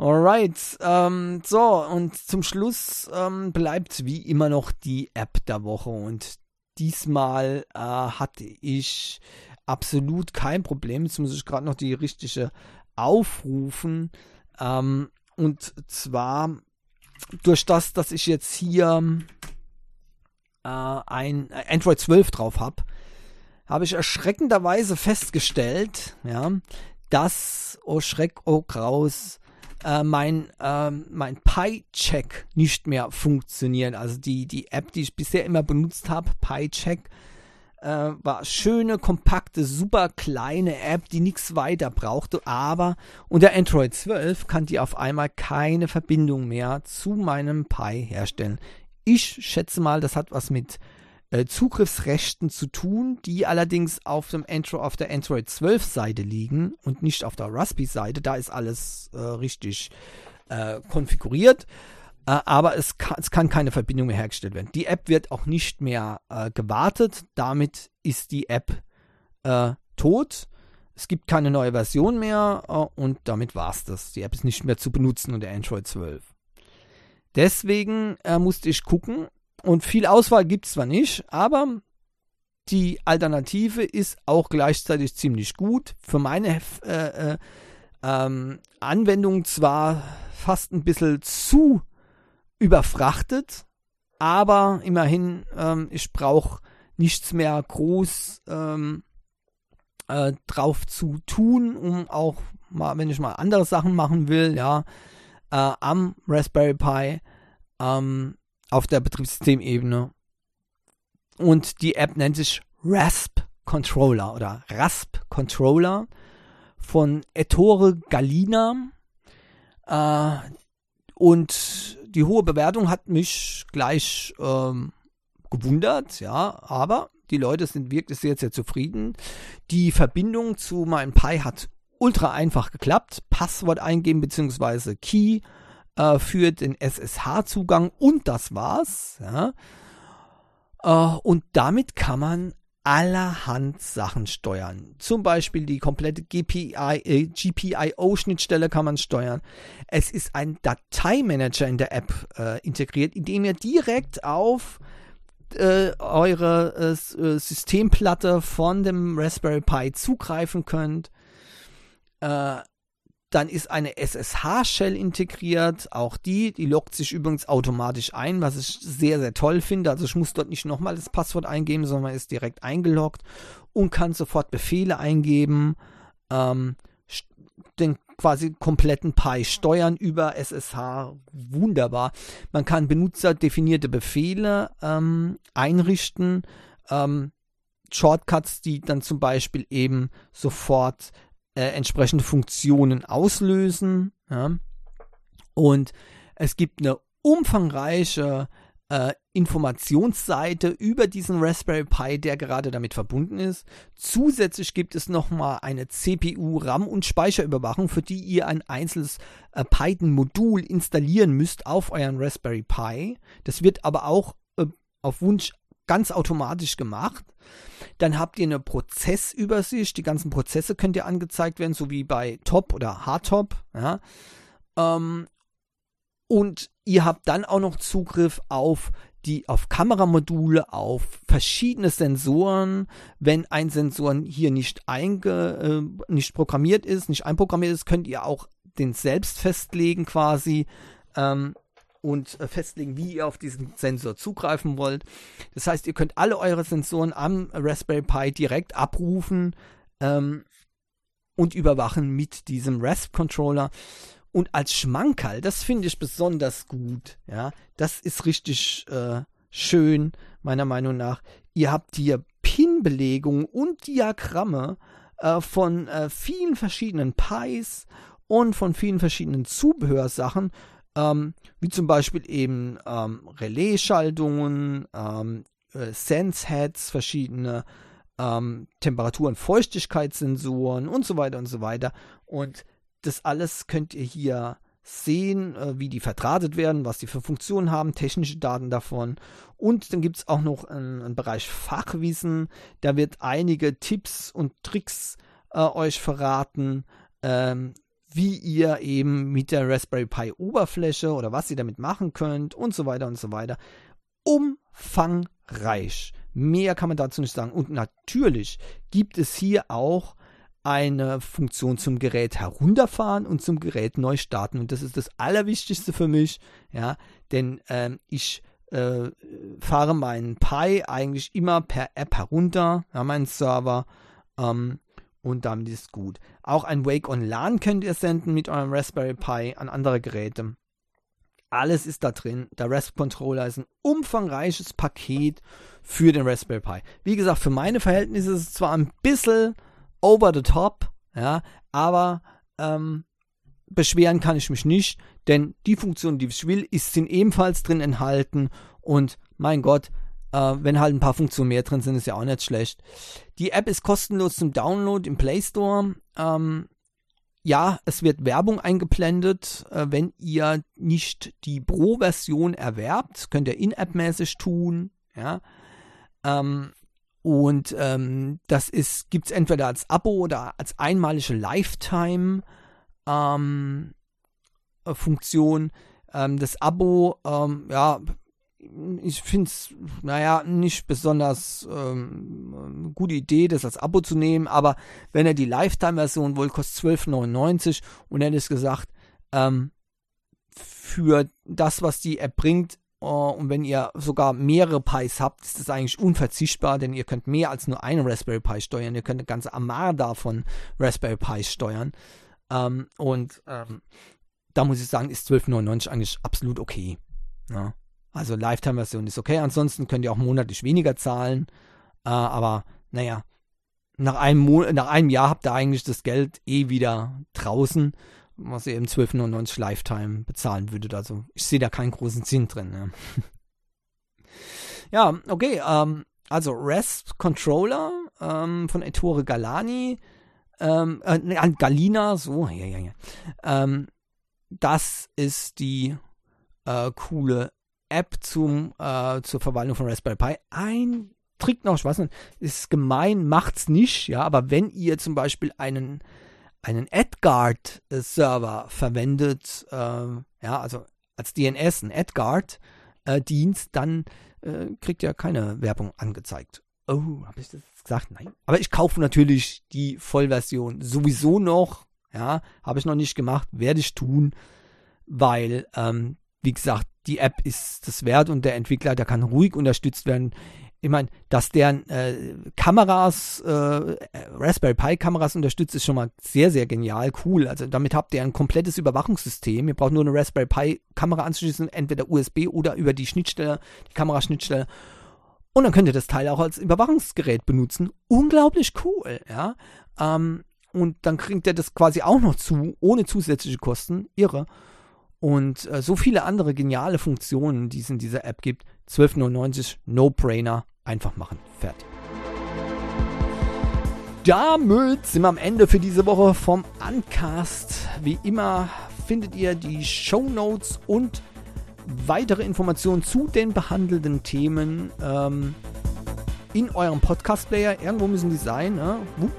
Alright, ähm, so und zum Schluss ähm, bleibt wie immer noch die App der Woche und diesmal äh, hatte ich absolut kein Problem. Jetzt muss ich gerade noch die richtige aufrufen ähm, und zwar durch das, dass ich jetzt hier äh, ein Android 12 drauf habe, habe ich erschreckenderweise festgestellt, ja, dass, oh Schreck, oh Graus, äh, mein, äh, mein Pi-Check nicht mehr funktioniert. Also die, die App, die ich bisher immer benutzt habe, Pi-Check, äh, war schöne, kompakte, super kleine App, die nichts weiter brauchte, aber unter Android 12 kann die auf einmal keine Verbindung mehr zu meinem Pi herstellen. Ich schätze mal, das hat was mit äh, Zugriffsrechten zu tun, die allerdings auf, dem Andro auf der Android 12 Seite liegen und nicht auf der Raspi Seite. Da ist alles äh, richtig äh, konfiguriert. Äh, aber es kann, es kann, keine Verbindung mehr hergestellt werden. Die App wird auch nicht mehr äh, gewartet. Damit ist die App tot. Es gibt keine neue Version mehr und damit war es das. Die App ist nicht mehr zu benutzen unter Android 12. Deswegen äh, musste ich gucken, und viel Auswahl gibt es zwar nicht, aber die Alternative ist auch gleichzeitig ziemlich gut. Für meine äh, äh, ähm, Anwendung zwar fast ein bisschen zu überfrachtet, aber immerhin, ähm, ich brauche nichts mehr groß ähm, äh, drauf zu tun, um auch mal, wenn ich mal andere Sachen machen will, ja, äh, am Raspberry Pi ähm, auf der Betriebssystemebene. Und die App nennt sich RASP Controller oder RASP Controller von Ettore Galina. Äh, und die hohe Bewertung hat mich gleich ähm, gewundert, ja, aber die Leute sind wirklich sehr, sehr zufrieden. Die Verbindung zu meinem Pi hat ultra einfach geklappt. Passwort eingeben bzw. Key äh, für den SSH-Zugang und das war's. Ja. Äh, und damit kann man allerhand Sachen steuern. Zum Beispiel die komplette GPI, äh, GPIO-Schnittstelle kann man steuern. Es ist ein Dateimanager in der App äh, integriert, in dem ihr direkt auf äh, eure äh, Systemplatte von dem Raspberry Pi zugreifen könnt. Dann ist eine SSH-Shell integriert, auch die, die loggt sich übrigens automatisch ein, was ich sehr, sehr toll finde. Also ich muss dort nicht nochmal das Passwort eingeben, sondern ist direkt eingeloggt und kann sofort Befehle eingeben, ähm, den quasi kompletten Pi steuern über SSH. Wunderbar. Man kann benutzerdefinierte Befehle ähm, einrichten, ähm, Shortcuts, die dann zum Beispiel eben sofort äh, entsprechende Funktionen auslösen. Ja. Und es gibt eine umfangreiche äh, Informationsseite über diesen Raspberry Pi, der gerade damit verbunden ist. Zusätzlich gibt es nochmal eine CPU, RAM und Speicherüberwachung, für die ihr ein einzelnes äh, Python-Modul installieren müsst auf euren Raspberry Pi. Das wird aber auch äh, auf Wunsch ganz automatisch gemacht. Dann habt ihr eine Prozessübersicht. Die ganzen Prozesse könnt ihr angezeigt werden, so wie bei Top oder Hardtop. Ja. Ähm, und ihr habt dann auch noch Zugriff auf die auf Kameramodule, auf verschiedene Sensoren. Wenn ein Sensor hier nicht einge, äh, nicht programmiert ist, nicht einprogrammiert ist, könnt ihr auch den selbst festlegen quasi ähm, und äh, festlegen, wie ihr auf diesen Sensor zugreifen wollt. Das heißt, ihr könnt alle eure Sensoren am Raspberry Pi direkt abrufen ähm, und überwachen mit diesem RASP-Controller. Und als Schmankerl, das finde ich besonders gut. Ja, das ist richtig äh, schön, meiner Meinung nach. Ihr habt hier Pin-Belegungen und Diagramme äh, von äh, vielen verschiedenen Pis und von vielen verschiedenen Zubehörsachen, ähm, wie zum Beispiel eben ähm, Relaisschaltungen, ähm, äh, Sense-Heads, verschiedene ähm, Temperatur- und Feuchtigkeitssensoren und so weiter und so weiter. Und das alles könnt ihr hier sehen, äh, wie die verdrahtet werden, was die für Funktionen haben, technische Daten davon. Und dann gibt es auch noch einen, einen, Bereich Fachwissen. Da wird einige Tipps und Tricks äh, euch verraten, ähm, wie ihr eben mit der Raspberry Pi Oberfläche oder was ihr damit machen könnt und so weiter und so weiter. Umfangreich. Mehr kann man dazu nicht sagen. Und natürlich gibt es hier auch eine Funktion zum Gerät herunterfahren und zum Gerät neu starten. Und das ist das Allerwichtigste für mich, ja, denn ähm, ich äh, fahre meinen Pi eigentlich immer per App herunter, ja, meinen Server, ähm, und damit ist gut. Auch ein Wake on LAN könnt ihr senden mit eurem Raspberry Pi an andere Geräte. Alles ist da drin. Der Rasp Controller ist ein umfangreiches Paket für den Raspberry Pi. Wie gesagt, für meine Verhältnisse ist es zwar ein bisschen over the top, ja, aber ähm, beschweren kann ich mich nicht, denn die Funktionen, die ich will, sind ebenfalls drin enthalten und mein Gott, äh, wenn halt ein paar Funktionen mehr drin sind, ist ja auch nicht schlecht. Die App ist kostenlos zum Download im Play Store. Ähm, ja, es wird Werbung eingeblendet. Äh, wenn ihr nicht die Pro-Version erwerbt, könnt ihr in-App-mäßig tun. Ja. Ähm, und ähm, das gibt es entweder als Abo oder als einmalige Lifetime ähm. Ähm, das Abo, ähm, ja, ich finde es, naja, nicht besonders ähm, gute Idee, das als Abo zu nehmen, aber wenn er die Lifetime-Version wollt, kostet 12,99 und er ist gesagt, ähm, für das, was die App bringt, uh, und wenn ihr sogar mehrere Pis habt, ist das eigentlich unverzichtbar, denn ihr könnt mehr als nur einen Raspberry Pi steuern, ihr könnt eine ganze Armada von Raspberry Pis steuern. Ähm, und ähm, da muss ich sagen, ist 12,99 eigentlich absolut okay. Ja. Also Lifetime-Version ist okay. Ansonsten könnt ihr auch monatlich weniger zahlen. Äh, aber naja, nach einem, nach einem Jahr habt ihr eigentlich das Geld eh wieder draußen, was ihr eben 12,99 Lifetime bezahlen würdet. Also ich sehe da keinen großen Sinn drin. Ne? *laughs* ja, okay. Ähm, also REST Controller ähm, von Ettore Galani. Ähm, äh, Galina, so, ja, ja, ja. Ähm, das ist die äh, coole App zum, äh, zur Verwaltung von Raspberry Pi. Ein Trick noch, ich weiß nicht, ist gemein, macht's nicht, ja, aber wenn ihr zum Beispiel einen, einen AdGuard-Server verwendet, äh, ja, also als DNS, ein AdGuard-Dienst, äh, dann äh, kriegt ihr keine Werbung angezeigt. Oh, habe ich das gesagt? Nein. Aber ich kaufe natürlich die Vollversion sowieso noch. Ja, habe ich noch nicht gemacht, werde ich tun, weil, ähm, wie gesagt, die App ist das wert und der Entwickler, der kann ruhig unterstützt werden. Ich meine, dass der äh, Kameras, äh, Raspberry Pi Kameras unterstützt, ist schon mal sehr, sehr genial, cool. Also damit habt ihr ein komplettes Überwachungssystem. Ihr braucht nur eine Raspberry Pi Kamera anzuschließen, entweder USB oder über die Schnittstelle, die Kameraschnittstelle. Und dann könnt ihr das Teil auch als Überwachungsgerät benutzen. Unglaublich cool, ja. Ähm, und dann kriegt ihr das quasi auch noch zu, ohne zusätzliche Kosten. Irre. Und äh, so viele andere geniale Funktionen, die es in dieser App gibt. 12,99, No-Brainer, einfach machen. Fertig. Damit sind wir am Ende für diese Woche vom Uncast. Wie immer findet ihr die Show Notes und weitere Informationen zu den behandelten Themen ähm, in eurem Podcast-Player. Irgendwo müssen die sein. Ne? Wupp,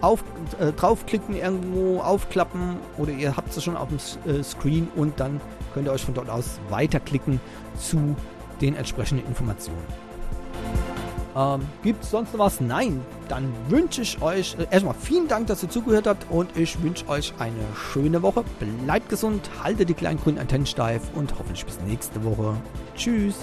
auf, äh, draufklicken irgendwo, aufklappen oder ihr habt es schon auf dem äh, Screen und dann könnt ihr euch von dort aus weiterklicken zu den entsprechenden Informationen. Ähm, Gibt es sonst noch was? Nein. Dann wünsche ich euch äh, erstmal vielen Dank, dass ihr zugehört habt und ich wünsche euch eine schöne Woche. Bleibt gesund, haltet die kleinen grünen Antennen steif und hoffentlich bis nächste Woche. Tschüss.